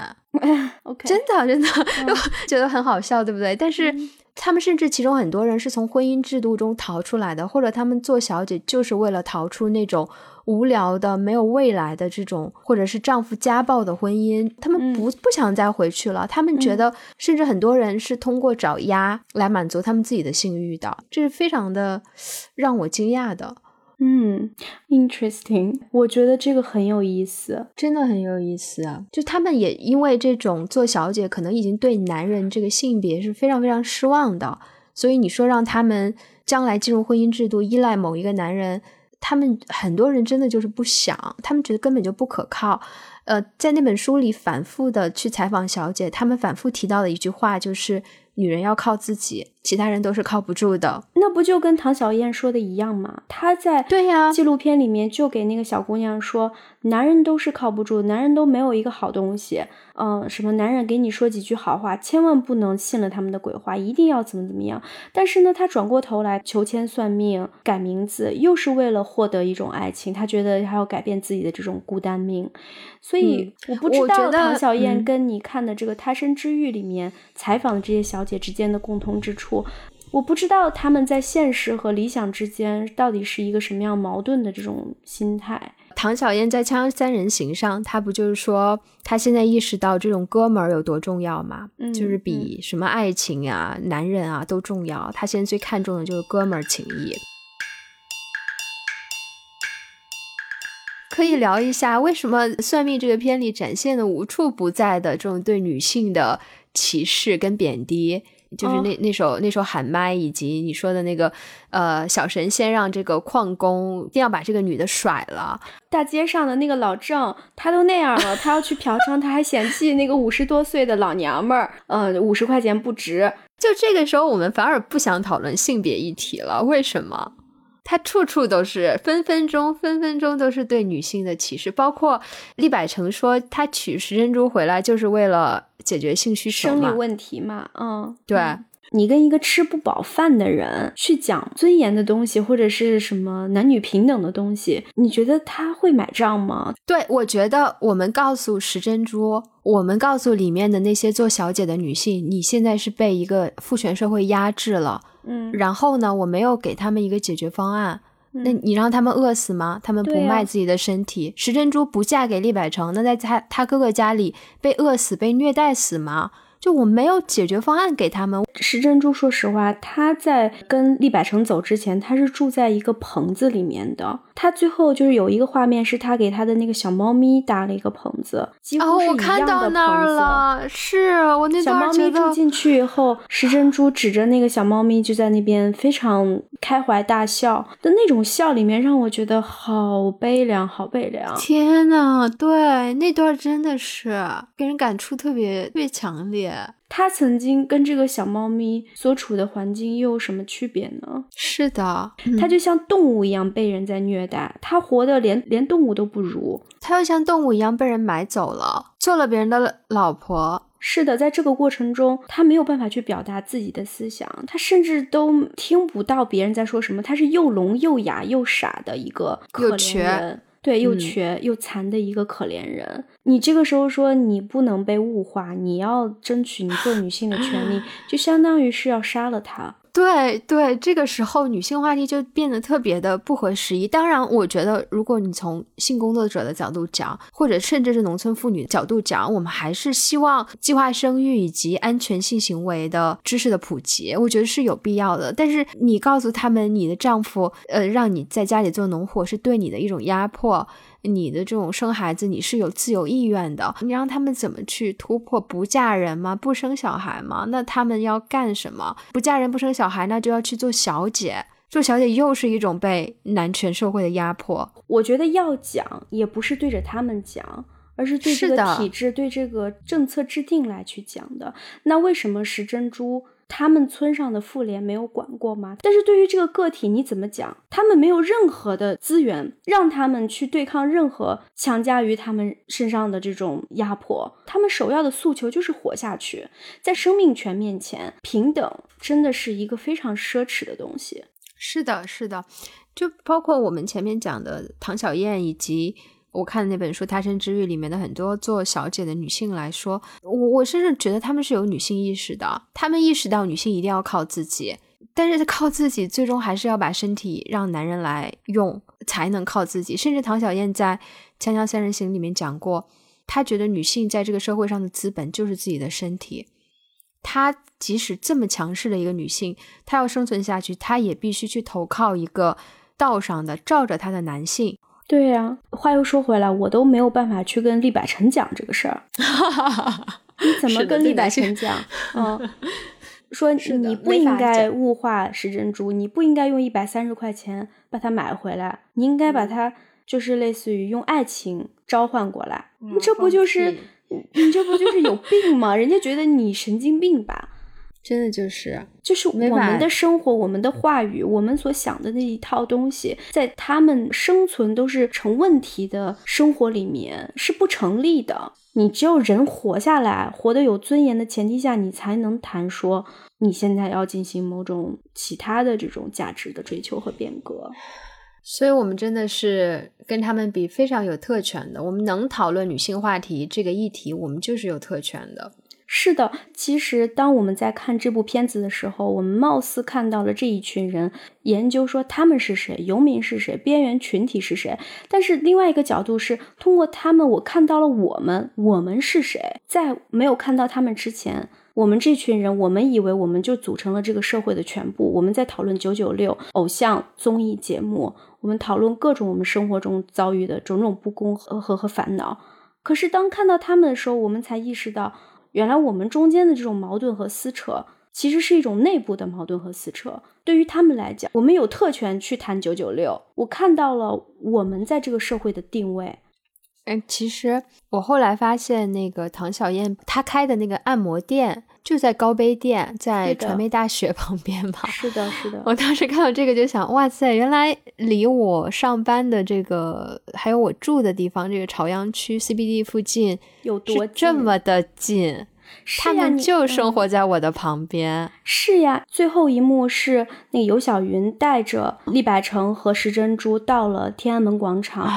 OK，真的真的 觉得很好笑，对不对？但是。他们甚至其中很多人是从婚姻制度中逃出来的，或者他们做小姐就是为了逃出那种无聊的、没有未来的这种，或者是丈夫家暴的婚姻。他们不不想再回去了，他们觉得，甚至很多人是通过找鸭来满足他们自己的性欲的，这是非常的让我惊讶的。嗯，interesting，我觉得这个很有意思，真的很有意思啊！就他们也因为这种做小姐，可能已经对男人这个性别是非常非常失望的，所以你说让他们将来进入婚姻制度，依赖某一个男人，他们很多人真的就是不想，他们觉得根本就不可靠。呃，在那本书里反复的去采访小姐，他们反复提到的一句话就是。女人要靠自己，其他人都是靠不住的。那不就跟唐小燕说的一样吗？她在对呀纪录片里面就给那个小姑娘说，男人都是靠不住，男人都没有一个好东西。嗯，什么男人给你说几句好话，千万不能信了他们的鬼话，一定要怎么怎么样。但是呢，他转过头来求签算命、改名字，又是为了获得一种爱情。他觉得还要改变自己的这种孤单命。所以我不知道唐小燕跟你看的这个《他生之欲》里面采访的这些小姐之间的共同之处。我不知道他们在现实和理想之间到底是一个什么样矛盾的这种心态。唐小燕在《锵锵三人行》上，她不就是说，她现在意识到这种哥们儿有多重要吗？嗯，就是比什么爱情啊、男人啊都重要。她现在最看重的就是哥们儿情谊。可以聊一下，为什么《算命》这个片里展现的无处不在的这种对女性的歧视跟贬低？就是那那首那首喊麦，以及你说的那个，呃，小神仙让这个矿工一定要把这个女的甩了。大街上的那个老郑，他都那样了，他要去嫖娼，他还嫌弃那个五十多岁的老娘们儿，嗯，五十块钱不值。就这个时候，我们反而不想讨论性别议题了。为什么？他处处都是分分钟分分钟都是对女性的歧视，包括厉百成说他娶石珍珠回来就是为了解决性需求生理问题嘛，嗯，对。你跟一个吃不饱饭的人去讲尊严的东西，或者是什么男女平等的东西，你觉得他会买账吗？对，我觉得我们告诉石珍珠，我们告诉里面的那些做小姐的女性，你现在是被一个父权社会压制了，嗯，然后呢，我没有给他们一个解决方案，那你让他们饿死吗？他们不卖自己的身体，石珍珠不嫁给厉百成，那在他他哥哥家里被饿死、被虐待死吗？就我没有解决方案给他们。石珍珠，说实话，他在跟厉百成走之前，他是住在一个棚子里面的。他最后就是有一个画面，是他给他的那个小猫咪搭了一个棚子，几乎是一样的棚子。哦，我看到那儿了，是我那小猫咪住进去以后，石珍珠指着那个小猫咪就在那边非常开怀大笑的那种笑，里面让我觉得好悲凉，好悲凉。天呐，对，那段真的是给人感触特别特别强烈。他曾经跟这个小猫咪所处的环境又有什么区别呢？是的，他就像动物一样被人在虐待，他活的连连动物都不如，他又像动物一样被人买走了，做了别人的老婆。是的，在这个过程中，他没有办法去表达自己的思想，他甚至都听不到别人在说什么，他是又聋又哑又傻的一个可怜人。对，又瘸又残的一个可怜人，你这个时候说你不能被物化，你要争取你做女性的权利，就相当于是要杀了他。对对，这个时候女性话题就变得特别的不合时宜。当然，我觉得如果你从性工作者的角度讲，或者甚至是农村妇女角度讲，我们还是希望计划生育以及安全性行为的知识的普及，我觉得是有必要的。但是你告诉他们，你的丈夫呃让你在家里做农活是对你的一种压迫。你的这种生孩子，你是有自由意愿的，你让他们怎么去突破？不嫁人吗？不生小孩吗？那他们要干什么？不嫁人不生小孩，那就要去做小姐。做小姐又是一种被男权社会的压迫。我觉得要讲，也不是对着他们讲，而是对这个体制、对这个政策制定来去讲的。那为什么石珍珠？他们村上的妇联没有管过吗？但是对于这个个体，你怎么讲？他们没有任何的资源让他们去对抗任何强加于他们身上的这种压迫。他们首要的诉求就是活下去，在生命权面前，平等真的是一个非常奢侈的东西。是的，是的，就包括我们前面讲的唐小燕以及。我看的那本书《他生之欲》里面的很多做小姐的女性来说，我我甚至觉得她们是有女性意识的。她们意识到女性一定要靠自己，但是靠自己最终还是要把身体让男人来用才能靠自己。甚至唐小燕在《锵锵三人行》里面讲过，她觉得女性在这个社会上的资本就是自己的身体。她即使这么强势的一个女性，她要生存下去，她也必须去投靠一个道上的罩着她的男性。对呀，话又说回来，我都没有办法去跟厉百成讲这个事儿。你怎么跟厉百成讲？嗯，说你不应该物化石珍珠，你不应该用一百三十块钱把它买回来，你应该把它就是类似于用爱情召唤过来。你这不就是你这不就是有病吗？人家觉得你神经病吧？真的就是，就是我们的生活，我们的话语，我们所想的那一套东西，在他们生存都是成问题的生活里面是不成立的。你只有人活下来，活得有尊严的前提下，你才能谈说你现在要进行某种其他的这种价值的追求和变革。所以，我们真的是跟他们比非常有特权的。我们能讨论女性话题这个议题，我们就是有特权的。是的，其实当我们在看这部片子的时候，我们貌似看到了这一群人，研究说他们是谁，游民是谁，边缘群体是谁。但是另外一个角度是，通过他们，我看到了我们，我们是谁？在没有看到他们之前，我们这群人，我们以为我们就组成了这个社会的全部。我们在讨论九九六偶像综艺节目，我们讨论各种我们生活中遭遇的种种不公和和和烦恼。可是当看到他们的时候，我们才意识到。原来我们中间的这种矛盾和撕扯，其实是一种内部的矛盾和撕扯。对于他们来讲，我们有特权去谈九九六。我看到了我们在这个社会的定位。嗯，其实我后来发现，那个唐小燕她开的那个按摩店就在高碑店，在传媒大学 旁边吧？是的，是的。我当时看到这个就想，哇塞，原来离我上班的这个，还有我住的地方，这个朝阳区 CBD 附近有多这么的近？他们就生活在我的旁边。是呀，最后一幕是那个尤小云带着厉百成和石珍珠到了天安门广场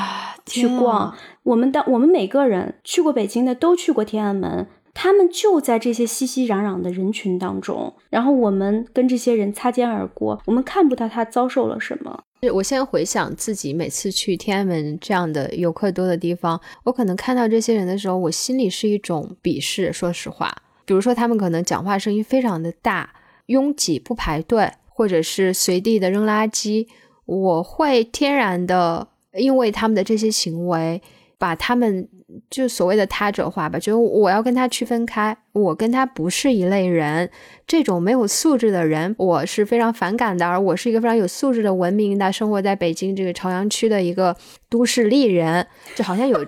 去逛。我们的我们每个人去过北京的都去过天安门，他们就在这些熙熙攘攘的人群当中。然后我们跟这些人擦肩而过，我们看不到他遭受了什么。我现在回想自己每次去天安门这样的游客多的地方，我可能看到这些人的时候，我心里是一种鄙视。说实话。比如说他们可能讲话声音非常的大、拥挤、不排队，或者是随地的扔垃圾，我会天然的因为他们的这些行为，把他们就所谓的他者化吧，就我要跟他区分开，我跟他不是一类人。这种没有素质的人，我是非常反感的。而我是一个非常有素质的、文明的，生活在北京这个朝阳区的一个都市丽人，就好像有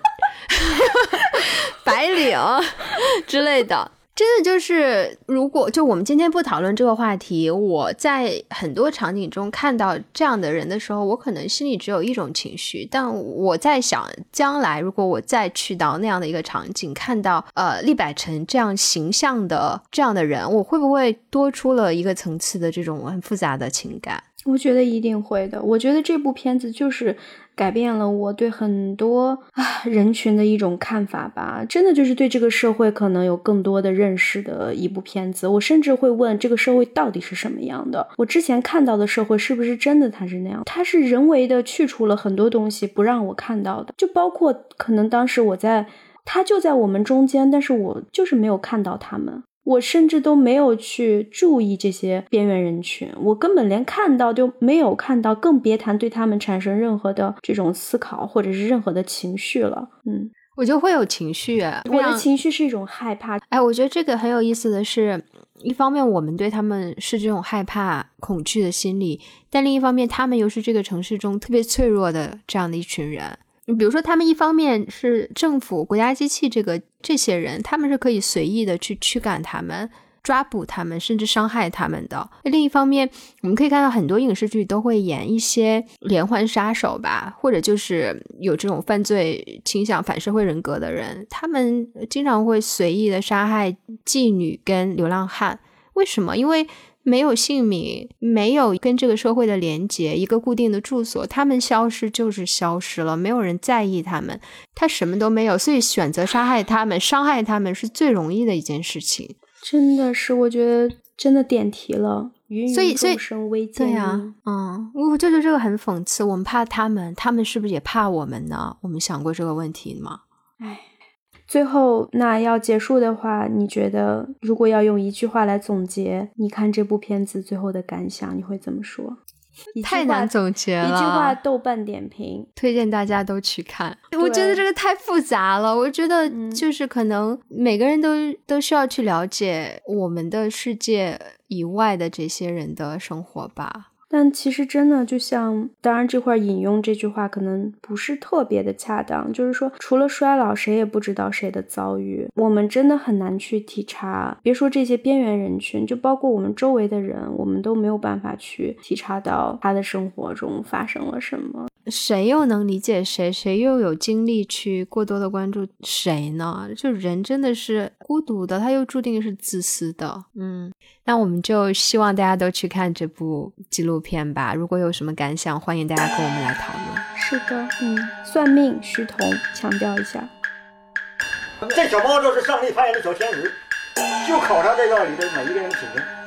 白领之类的。真的就是，如果就我们今天不讨论这个话题，我在很多场景中看到这样的人的时候，我可能心里只有一种情绪。但我在想，将来如果我再去到那样的一个场景，看到呃厉百成这样形象的这样的人，我会不会多出了一个层次的这种很复杂的情感？我觉得一定会的。我觉得这部片子就是改变了我对很多啊人群的一种看法吧。真的就是对这个社会可能有更多的认识的一部片子。我甚至会问这个社会到底是什么样的？我之前看到的社会是不是真的它是那样？它是人为的去除了很多东西不让我看到的，就包括可能当时我在，他就在我们中间，但是我就是没有看到他们。我甚至都没有去注意这些边缘人群，我根本连看到都没有看到，更别谈对他们产生任何的这种思考或者是任何的情绪了。嗯，我就会有情绪，我的情绪是一种害怕。哎，我觉得这个很有意思的是，一方面我们对他们是这种害怕、恐惧的心理，但另一方面他们又是这个城市中特别脆弱的这样的一群人。比如说，他们一方面是政府、国家机器，这个这些人，他们是可以随意的去驱赶他们、抓捕他们，甚至伤害他们的。另一方面，我们可以看到很多影视剧都会演一些连环杀手吧，或者就是有这种犯罪倾向、反社会人格的人，他们经常会随意的杀害妓女跟流浪汉。为什么？因为。没有姓名，没有跟这个社会的连接，一个固定的住所，他们消失就是消失了，没有人在意他们，他什么都没有，所以选择杀害他们，伤害他们是最容易的一件事情。真的是，我觉得真的点题了。所以，所以，对呀，嗯，我就觉得这个很讽刺。我们怕他们，他们是不是也怕我们呢？我们想过这个问题吗？哎。最后，那要结束的话，你觉得如果要用一句话来总结，你看这部片子最后的感想，你会怎么说？太难总结了。一句话，豆瓣点评，推荐大家都去看。我觉得这个太复杂了，我觉得就是可能每个人都都需要去了解我们的世界以外的这些人的生活吧。但其实真的就像，当然这块引用这句话可能不是特别的恰当，就是说除了衰老，谁也不知道谁的遭遇，我们真的很难去体察。别说这些边缘人群，就包括我们周围的人，我们都没有办法去体察到他的生活中发生了什么。谁又能理解谁？谁又有精力去过多的关注谁呢？就人真的是孤独的，他又注定是自私的。嗯，那我们就希望大家都去看这部纪录片吧。如果有什么感想，欢迎大家跟我们来讨论。是的，嗯，算命徐彤强调一下，这小猫就是上帝派来的小天使，就考察这药里的每一个人体型。